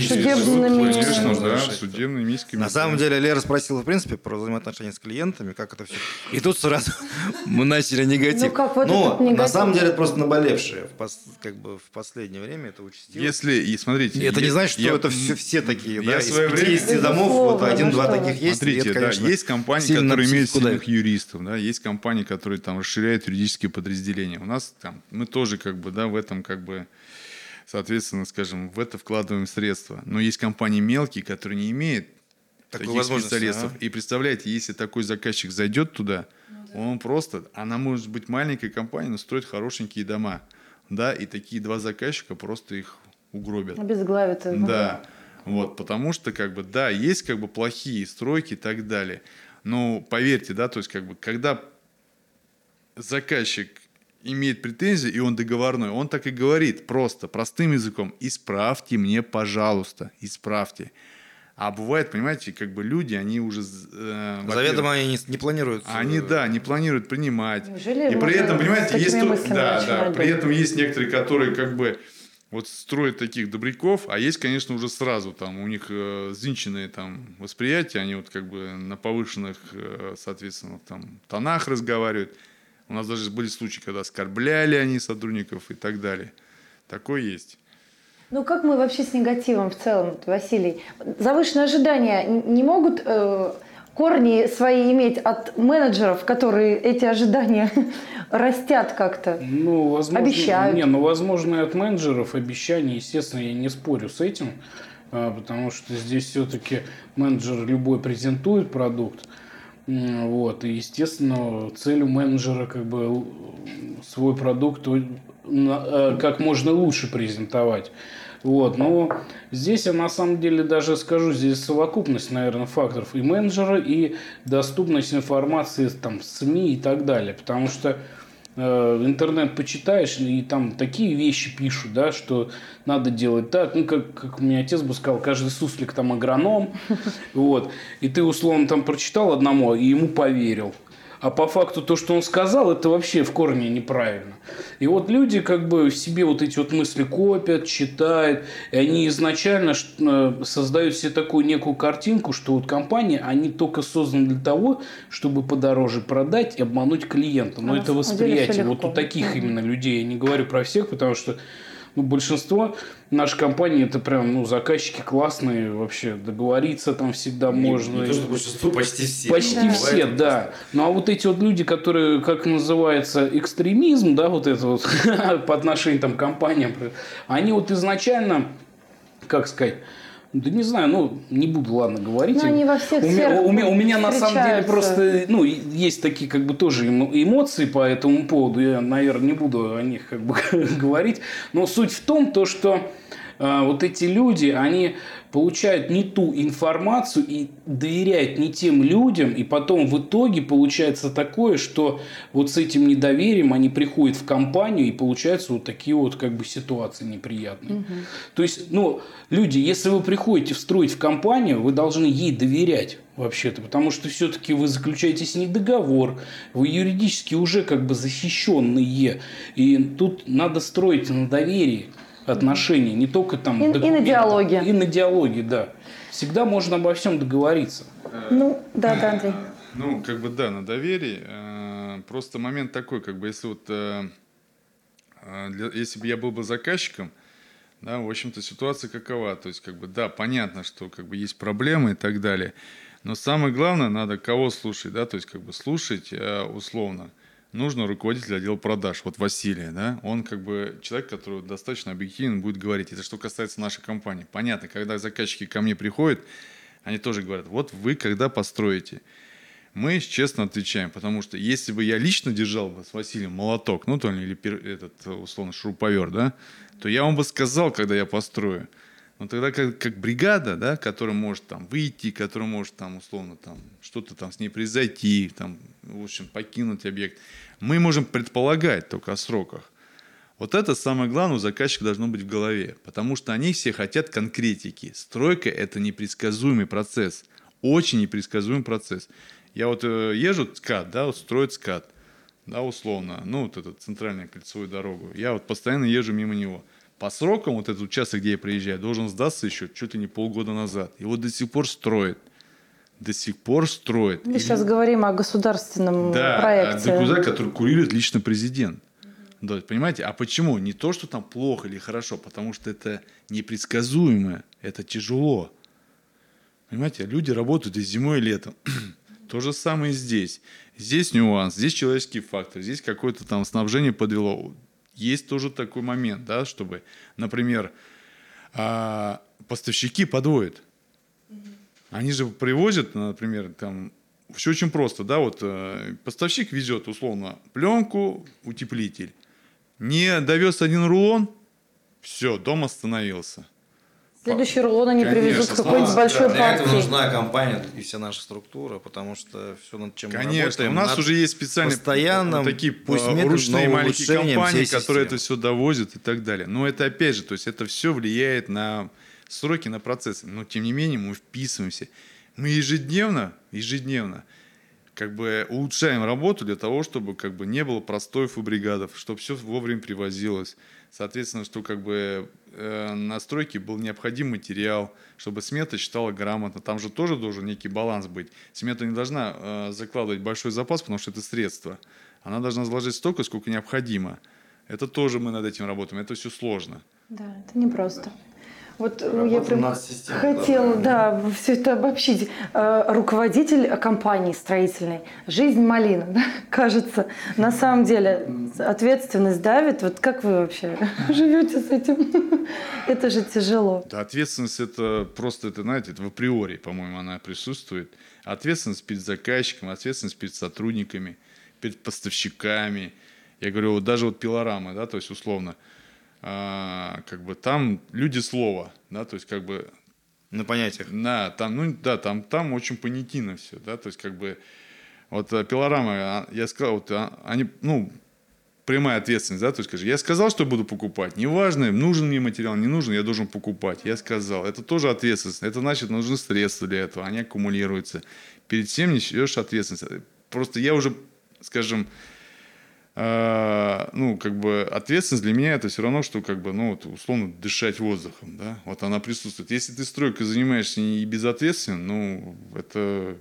судебными- Конечно, да, судебными мисками. На самом деле Лера спросила, в принципе, про взаимоотношения с клиентами, как это все. И тут сразу <laughs> мы начали негатив. Ну, как вот Но этот негатив? на самом деле это просто наболевшее. В пос- Как бы в последнее время это участилось. Если, и смотрите... Это не я- значит, что я- это все, все такие. я да? в Из свое время- 50 домов вот один-два ну таких есть. Смотрите, это, да, есть компании, которые имеют сильных юристов, да, есть компании, которые там расширяют юридические подразделения. У нас там, мы тоже как бы, да, в этом как бы, соответственно, скажем, в это вкладываем средства. Но есть компании мелкие, которые не имеют Такой таких специалистов. а? И представляете, если такой заказчик зайдет туда, он просто, она может быть маленькой компанией, но строит хорошенькие дома. Да, и такие два заказчика просто их угробят. Обезглавит. ну, Да, вот, потому что, как бы, да, есть как бы плохие стройки и так далее. Но поверьте, да, то есть, как бы, когда заказчик имеет претензии, и он договорной, он так и говорит просто, простым языком, исправьте мне, пожалуйста, исправьте. А бывает, понимаете, как бы люди, они уже... э, Заведомо они не, не планируют. они, э, да, не планируют принимать. Неужели и при этом, понимаете, есть... то- Да, да, при этом есть некоторые, которые как бы вот строят таких добряков, а есть, конечно, уже сразу там у них э, взвинченные там восприятия, они вот как бы на повышенных, э, соответственно, там тонах разговаривают. У нас даже были случаи, когда оскорбляли они сотрудников и так далее. Такое есть. Ну как мы вообще с негативом в целом, Василий? Завышенные ожидания не могут э, корни свои иметь от менеджеров, которые эти ожидания <laughs> растят как-то? Ну, возможно, Обещают. Не, ну, возможно, и от менеджеров обещания, естественно, я не спорю с этим, а, потому что здесь все-таки менеджер любой презентует продукт, вот, и, естественно, целью менеджера как бы свой продукт э, как можно лучше презентовать. Вот, но здесь я на самом деле даже скажу, здесь совокупность, наверное, факторов и менеджера, и доступность информации там, СМИ и так далее. Потому что интернет почитаешь, и там такие вещи пишут, да, что надо делать так. Ну, как, как у меня отец бы сказал, каждый суслик там агроном. <laughs> Вот. И ты, условно, там прочитал одному, и ему поверил. А по факту то, что он сказал, это вообще в корне неправильно. И вот люди как бы в себе вот эти вот мысли копят, читают, и они изначально э, создают себе такую некую картинку, что вот компании, они только созданы для того, чтобы подороже продать и обмануть клиента. Но А это восприятие. Вот у таких именно людей, я не говорю про всех, потому что ну, большинство нашей компании это прям ну, заказчики классные, вообще договориться там всегда можно. Не то, что большинство, почти все. Почти Ну, все, бывает, да. Ну а вот эти вот люди, которые, как называется, экстремизм, да, вот это вот <laughs> по отношению там, к компаниям, они вот изначально, как сказать, да не знаю, ну не буду, ладно, говорить. Ну, они во всех у, меня, у, меня, у меня на самом деле просто, ну, есть такие как бы тоже эмо- эмоции по этому поводу. Я, наверное, не буду о них как бы <laughs> говорить. Но суть в том, то, что а, вот эти люди, они получают не ту информацию и доверяют не тем людям, и потом в итоге получается такое, что вот с этим недоверием они приходят в компанию, и получаются вот такие вот как бы ситуации неприятные. То есть, ну, люди, если вы приходите встроить в компанию, вы должны ей доверять вообще-то, потому что все-таки вы заключаете с ней договор, вы юридически уже как бы защищенные, и тут надо строить на доверии. Отношения, не только там И- и на диалоге. И на диалоге, да. Всегда можно обо всем договориться. Ну, да, да, Андрей. Ну, как бы да, на доверии. Э, Просто момент такой, как бы если вот, э, э, для- если бы я был бы заказчиком, да, в общем-то ситуация какова, то есть как бы да, понятно, что как бы есть проблемы и так далее, но самое главное, надо кого слушать, да, то есть как бы слушать э, условно. Нужно руководитель отдела продаж, вот Василия, да, он как бы человек, который достаточно объективно будет говорить. Это что касается нашей компании. Понятно, когда заказчики ко мне приходят, они тоже говорят, вот вы когда построите, мы честно отвечаем, потому что если бы я лично держал бы с Василием молоток, ну, то ли или этот, условно, шуруповерт, да, то я вам бы сказал, когда я построю. Но тогда как, как бригада, да, которая может там выйти, которая может там, условно, там, что-то там с ней произойти, там, в общем, покинуть объект, мы можем предполагать только о сроках. Вот это самое главное у заказчика должно быть в голове, потому что они все хотят конкретики. Стройка – это непредсказуемый процесс, очень непредсказуемый процесс. Я вот э, езжу СКАТ, да, вот строит СКАТ, да, условно, ну, вот эту центральную кольцевую дорогу. Я вот постоянно езжу мимо него. По срокам вот этот участок, где я приезжаю, должен сдаться еще чуть ли не полгода назад. И вот до сих пор строит. До сих пор строит. Мы И сейчас говорим о государственном да, проекте. а документ, который курирует лично президент. Да, понимаете? А почему? Не то, что там плохо или хорошо, потому что это непредсказуемо, это тяжело. Понимаете, люди работают и зимой, и летом. <clears throat> То же самое здесь. Здесь нюанс, здесь человеческий фактор, здесь какое-то там снабжение подвело. Есть тоже такой момент, да, чтобы, например, а, поставщики подводят. Они же привозят, например, там все очень просто, да, вот э, поставщик везет условно пленку, утеплитель, не довез один рулон, все, дом остановился. Следующий рулон они Конечно, привезут с какой-нибудь Да, большой Для этого партией. нужна компания и вся наша структура, потому что все, над чем мы Конечно, работаем, у нас над уже есть специальные постоянным, вот такие пусть э, медленным, ручные маленькие компании, которые это все довозят и так далее. Но это опять же, то есть это все влияет на сроки, на процессы. Но тем не менее мы вписываемся. Мы ежедневно, ежедневно как бы улучшаем работу для того, чтобы как бы не было простоев у бригадов, чтобы все вовремя привозилось. Соответственно, что как бы э, на стройке был необходим материал, чтобы смета считала грамотно. Там же тоже должен некий баланс быть. Смета не должна э, закладывать большой запас, потому что это средство. Она должна заложить столько, сколько необходимо. Это тоже мы над этим работаем. Это все сложно. Да, это непросто. Вот э, я прям хотела, да, да, все это обобщить. Э, Руководитель компании строительной, жизнь малина, да, <laughs> кажется. На самом деле ответственность давит. Вот как вы вообще <laughs> живете с этим? <laughs> Это же тяжело. Да, ответственность это просто, это, знаете, это в априори, по-моему, она присутствует. Ответственность перед заказчиком, ответственность перед сотрудниками, перед поставщиками. Я говорю, вот даже вот пилорамы, да, то есть условно, а, как бы там люди слова, да, то есть как бы на понятиях. Да, там, ну да, там, там очень понятийно все, да, то есть как бы вот а, пилорамы, а, я сказал, вот а, они, ну, прямая ответственность, да, то есть скажи, я сказал, что буду покупать, неважно, нужен мне материал, не нужен, я должен покупать, я сказал, это тоже ответственность, это значит, нужны средства для этого, они аккумулируются, перед всем несешь ответственность, просто я уже, скажем, ну, как бы ответственность для меня это все равно, что как бы, ну, вот, условно дышать воздухом, да, вот она присутствует. Если ты стройкой занимаешься и безответственно, ну, это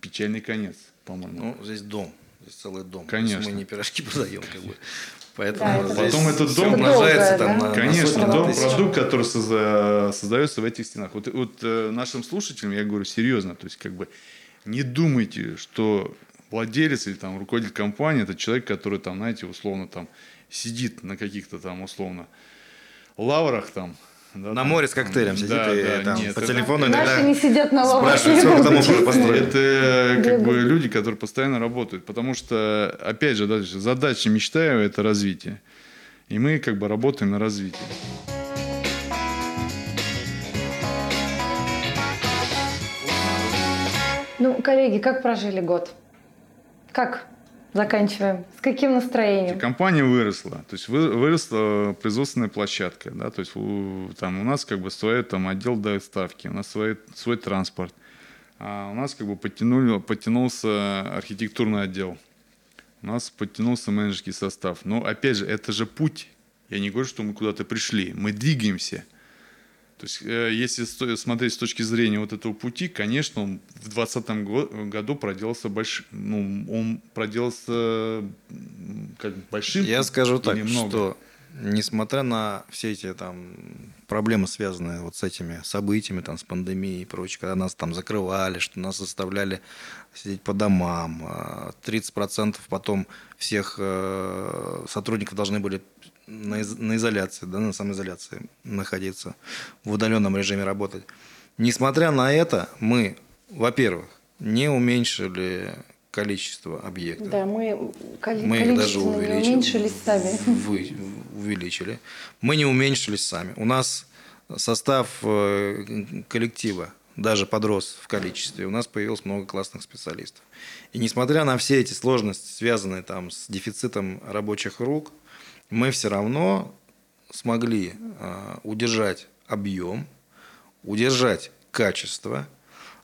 печальный конец, по-моему. Ну, здесь дом. Здесь целый дом. Конечно. То есть мы не пирожки продаем, как бы. <laughs> Поэтому Да, Потом этот дом- умножается Это там на- да? на Конечно, сотни дом, тысяч. продукт, который созда- создается в этих стенах. Вот, вот э, нашим слушателям я говорю серьезно, то есть как бы не думайте, что владелец или там руководитель компании это человек, который там, знаете, условно там сидит на каких-то там условно лаврах там. да, На там. море с коктейлем сидит Да, и да, там нет, по это- телефону Наши иногда не сидят на спрашивают, сколько домов уже построили. Это э, как бы люди, которые постоянно работают. Потому что, опять же, да, задача мечтаю это развитие. И мы как бы работаем на развитие. Ну, коллеги, как прожили год? Как заканчиваем? С каким настроением? Компания выросла, то есть вы- выросла производственная площадка, да, то есть у, там у нас как бы свой там отдел доставки, у нас свой, свой транспорт, а у нас как бы подтянули, подтянулся архитектурный отдел, у нас подтянулся менеджерский состав. Но опять же, это же путь, Я не говорю, что мы куда-то пришли. Мы двигаемся. То есть, э, если смотреть с точки зрения вот этого пути, конечно, он в 2020 году проделался больш... ну, он проделался как большим. Я скажу так, много? что несмотря на все эти там проблемы, связанные вот с этими событиями, там, с пандемией и прочее, когда нас там закрывали, что нас заставляли сидеть по домам, а, 30% потом всех э, сотрудников должны были на, из- на изоляции, да, на самоизоляции находиться, в удаленном режиме работать. Несмотря на это, мы, во-первых, не уменьшили количество объектов. Да, мы, коли- Мы их даже увеличили. уменьшились сами. Вы, увеличили. Мы не уменьшились сами. У нас состав э, коллектива даже подрос в количестве. У нас появилось много классных специалистов. И несмотря на все эти сложности, связанные там с дефицитом рабочих рук, мы все равно смогли э, удержать объем, удержать качество.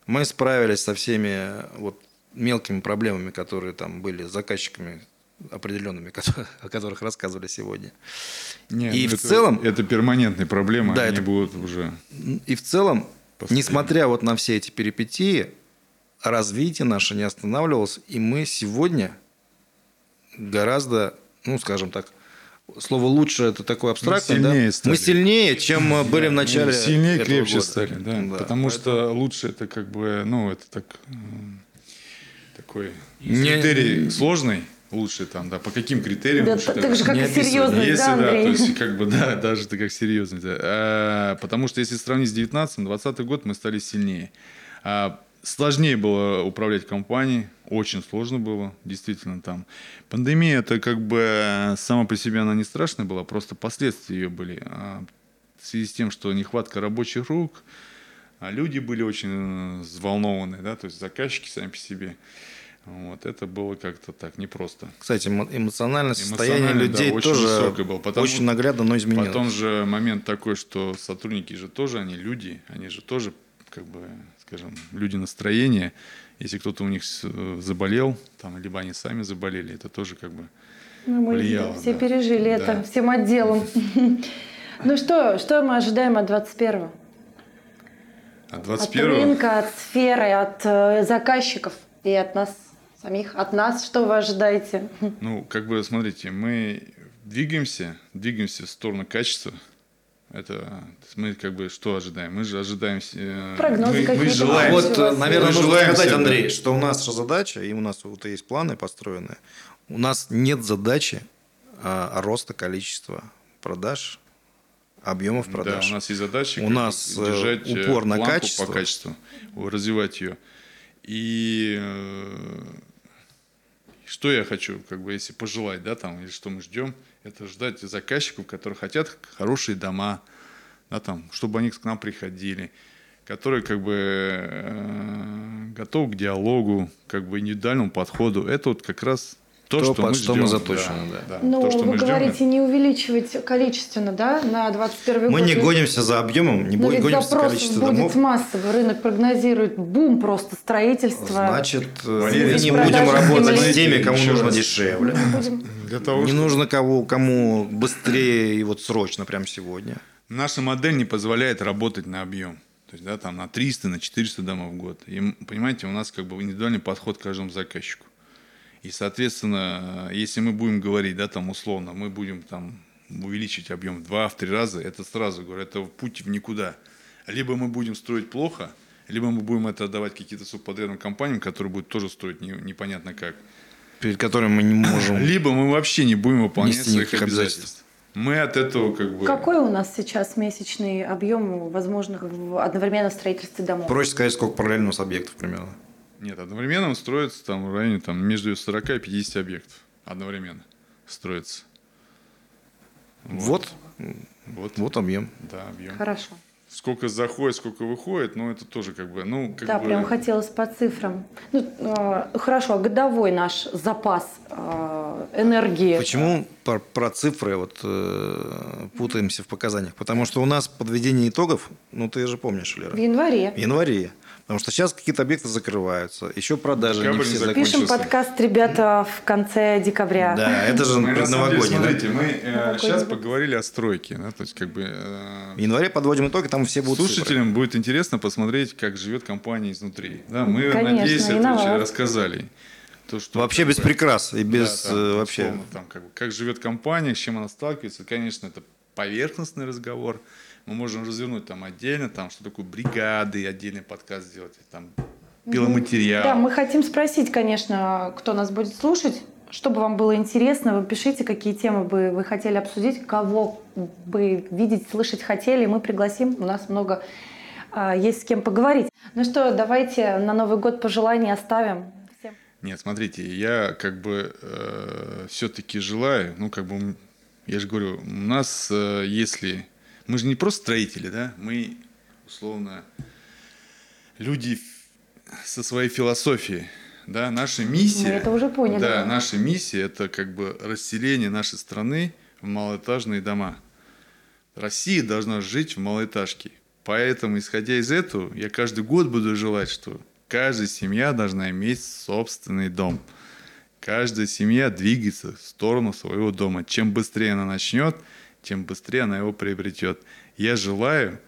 Мы справились со всеми вот мелкими проблемами, которые там были с заказчиками определенными, <laughs> о которых рассказывали сегодня. Не, И ну в это- целом- Это перманентные проблемы, Да, они это- будут уже... И в целом, Постоянно. несмотря вот на все эти перипетии, развитие наше не останавливалось, и мы сегодня гораздо, ну, скажем так, слово лучше это такое абстрактное, да? сильнее стали. Мы сильнее, чем мы были в начале Ну, Сильнее, этого крепче года. стали, да. Да, Потому поэтому- что лучше это как бы, ну, это так, такой Не- критерий сложный. Лучше там, да, по каким критериям Да, лучше так это же, как не и серьезность, Если, да, да, то Андрей? есть, как бы, да, <laughs> даже ты как серьезный. да. А, потому что если сравнить с 19 20 год, мы стали сильнее. А, сложнее было управлять компанией, очень сложно было, действительно, там. Пандемия, это как бы сама по себе она не страшная была, просто последствия ее были. А, в связи с тем, что нехватка рабочих рук, а люди были очень э, взволнованы, да, то есть заказчики сами по себе. Вот, это было как-то так непросто. Кстати, эмо- эмоциональное состояние Эмоционально, да, людей очень тоже было, потому- очень наглядно, но изменилось. Потом же момент такой, что сотрудники же тоже, они люди, они же тоже, как бы, скажем, люди настроения. Если кто-то у них э, заболел, там, либо они сами заболели, это тоже как бы... Ну, мы Влияло, все да. пережили Да. это всем отделом. <laughs> Ну что, что мы ожидаем от 21-го? А От 21 рынка, от сферы, от э, заказчиков и от нас самих. От нас что вы ожидаете? Ну, как бы, смотрите, мы двигаемся, двигаемся в сторону качества. Это мы как бы что ожидаем? Мы же ожидаем... э, Прогнозы мы, мы желаем... Вот, наверное, Мы нужно желаем сказать, всем, Андрей, да. что у нас же задача, и у нас вот есть планы построенные, у нас нет задачи а, роста количества продаж, объемов Да, продаж. у нас есть задача У нас, э, держать упор на качество. по качеству, развивать ее. И что я хочу, как бы, если пожелать, да, там, или что мы ждем, это ждать заказчиков, которые хотят хорошие дома, да, там, чтобы они к нам приходили, которые как бы э, готовы к диалогу, как бы индивидуальному подходу. Это вот как раз то, То, что под мы что ждем. мы заточены, да. да. Ну, то, что вы мы ждем, говорите, не увеличивать количественно, да, на 21 год. Мы не гонимся за объемом, не Но ведь гонимся за количеством будет домов. массовый. Рынок прогнозирует бум просто строительства. Значит, э, Валерий, мы не будем работать земли. с теми, кому Еще нужно раз. дешевле. Для того, Не нужно кого, кому быстрее и вот срочно, прямо сегодня. Наша модель не позволяет работать на объем. То есть, да, там на 300, на 400 домов в год. И, понимаете, у нас как бы индивидуальный подход к каждому заказчику. И, соответственно, если мы будем говорить, да, там условно, мы будем там увеличить объем в два, в три раза, это сразу говорю, это путь в никуда. Либо мы будем строить плохо, либо мы будем это отдавать каким-то субподрядным компаниям, которые будут тоже строить не- непонятно как. Перед которым мы не можем. <clears throat> Либо мы вообще не будем выполнять своих никаких обязательств. Мы от этого как бы... Какой у нас сейчас месячный объем возможных в- одновременно в строительстве домов? Проще сказать, сколько параллельно у нас объектов примерно. Нет, одновременно строится там в районе там, между 40 и 50 объектов. Одновременно строится. Вот, Вот, вот объем. да, объем. Хорошо. Сколько заходит, сколько выходит, ну, это тоже как бы, ну, как да, бы... прям хотелось по цифрам. Ну, э, хорошо, а годовой наш запас э, энергии. Почему про, про цифры вот э, путаемся в показаниях? Потому что у нас подведение итогов, ну ты же помнишь, Лера, В январе. в январе. Потому что сейчас какие-то объекты закрываются, еще продажи Декабрь не все закончился. Пишем подкаст, ребята, в конце декабря. Да, это же Мы, деле, предновогодний. да? смотрите, мы э, сейчас год. поговорили о стройке, да, то есть как бы э, В январе подводим итоги, там все будут цифры. слушателям будет интересно посмотреть, как живет компания изнутри. Да, мы, Конечно, надеюсь, это рассказали. То, что, Вообще без бы, прикрас и без да, э, вообще... условно, там, как, бы, как живет компания, с чем она сталкивается. Конечно, это поверхностный разговор. Мы можем развернуть там отдельно, там, что такое бригады, отдельный подкаст сделать, там, пиломатериал. Да, мы хотим спросить, конечно, кто нас будет слушать, чтобы вам было интересно, вы пишите, какие темы бы вы хотели обсудить, кого бы видеть, слышать хотели, мы пригласим, у нас много а, есть с кем поговорить. Ну что, давайте на Новый год пожелания оставим всем. Нет, смотрите, я как бы все-таки желаю, ну как бы, я же говорю, у нас, э, если мы же не просто строители, да, мы условно люди со своей философией, да, наша миссия. Мы это уже поняли. Да, наша миссия это как бы расселение нашей страны в малоэтажные дома. Россия должна жить в малоэтажке. Поэтому, исходя из этого, я каждый год буду желать, что каждая семья должна иметь собственный дом. Каждая семья двигается в сторону своего дома. Чем быстрее она начнет, тем быстрее она его приобретет. Я желаю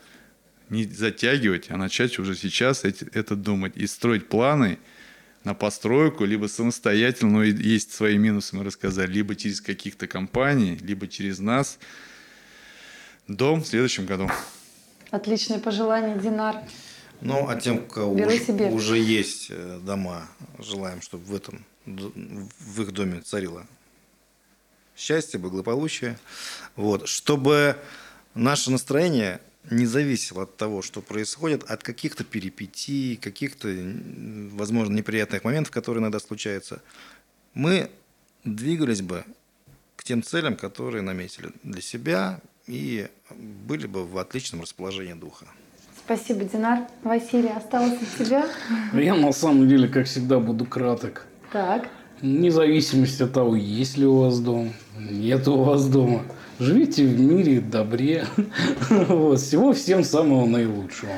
не затягивать, а начать уже сейчас эти- это думать и строить планы на постройку, либо самостоятельно, но и есть свои минусы, мы рассказали, либо через каких-то компаний, либо через нас. Дом в следующем году. Отличное пожелание, Динар. Ну, а тем, у кого Беру уже, себе. уже есть э, дома, желаем, чтобы в этом, в их доме царило счастье, благополучие. Вот. Чтобы наше настроение не зависело от того, что происходит, от каких-то перипетий, каких-то, возможно, неприятных моментов, которые иногда случаются. Мы двигались бы к тем целям, которые наметили для себя и были бы в отличном расположении духа. Спасибо, Динар. Василий, осталось от тебя? Я на самом деле, как всегда, буду краток. Так. Вне зависимости от того, есть ли у вас дом, нет у вас дома. Живите в мире, добре. <laughs> Вот. Всего всем самого наилучшего.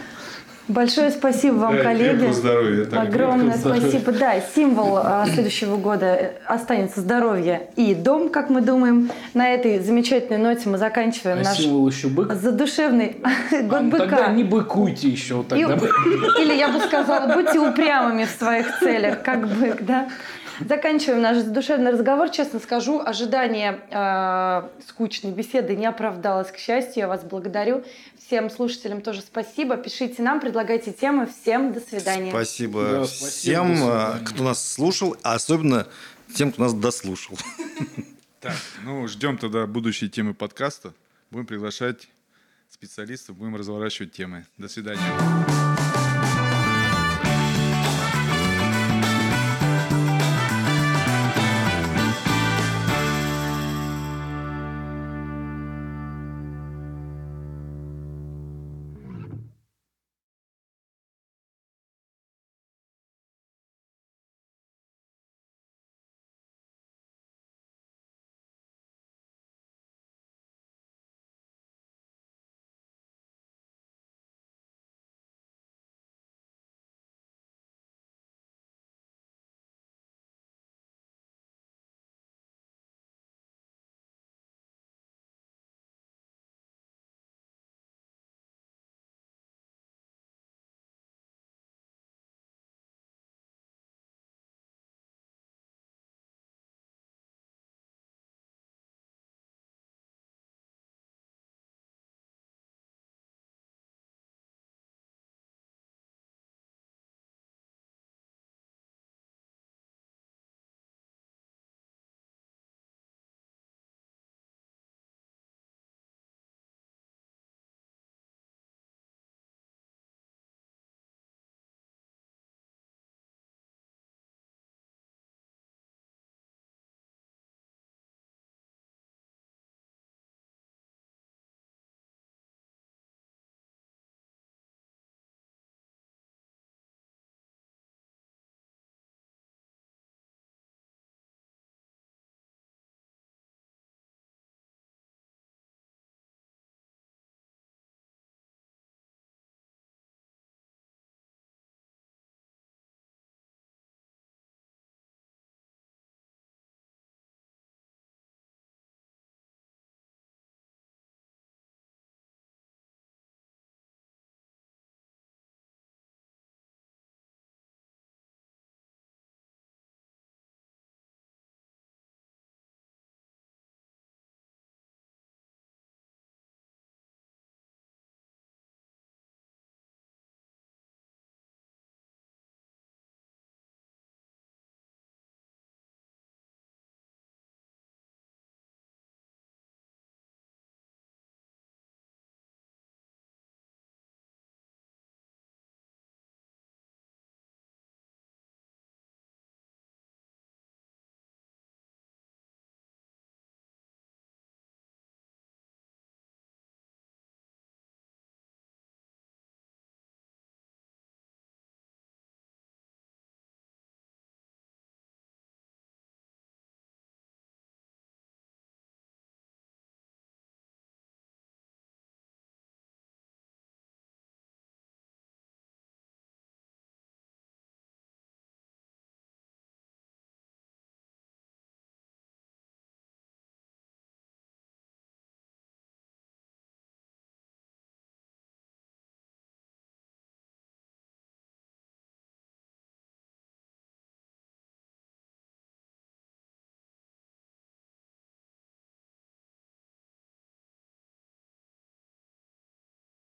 Большое спасибо вам, Да, и коллеги. здоровья, так, Огромное здоровья. спасибо. Да, символ а, следующего года э, останется здоровье и дом, как мы думаем. На этой замечательной ноте мы заканчиваем А наш символ еще бык. задушевный <laughs> год А, быка. Тогда не быкуйте еще. И- Тогда. <laughs> или я бы сказала, будьте упрямыми в своих целях, как бык, да? Заканчиваем наш задушевный разговор. Честно скажу, ожидание э, скучной беседы не оправдалось, к счастью. Я вас благодарю. Всем слушателям тоже спасибо. Пишите нам, предлагайте темы. Всем до свидания. Спасибо Да, спасибо, всем, а, свидания. кто нас слушал, а особенно тем, кто нас дослушал. Так, ну, ждем тогда будущие темы подкаста. Будем приглашать специалистов, будем разворачивать темы. До свидания.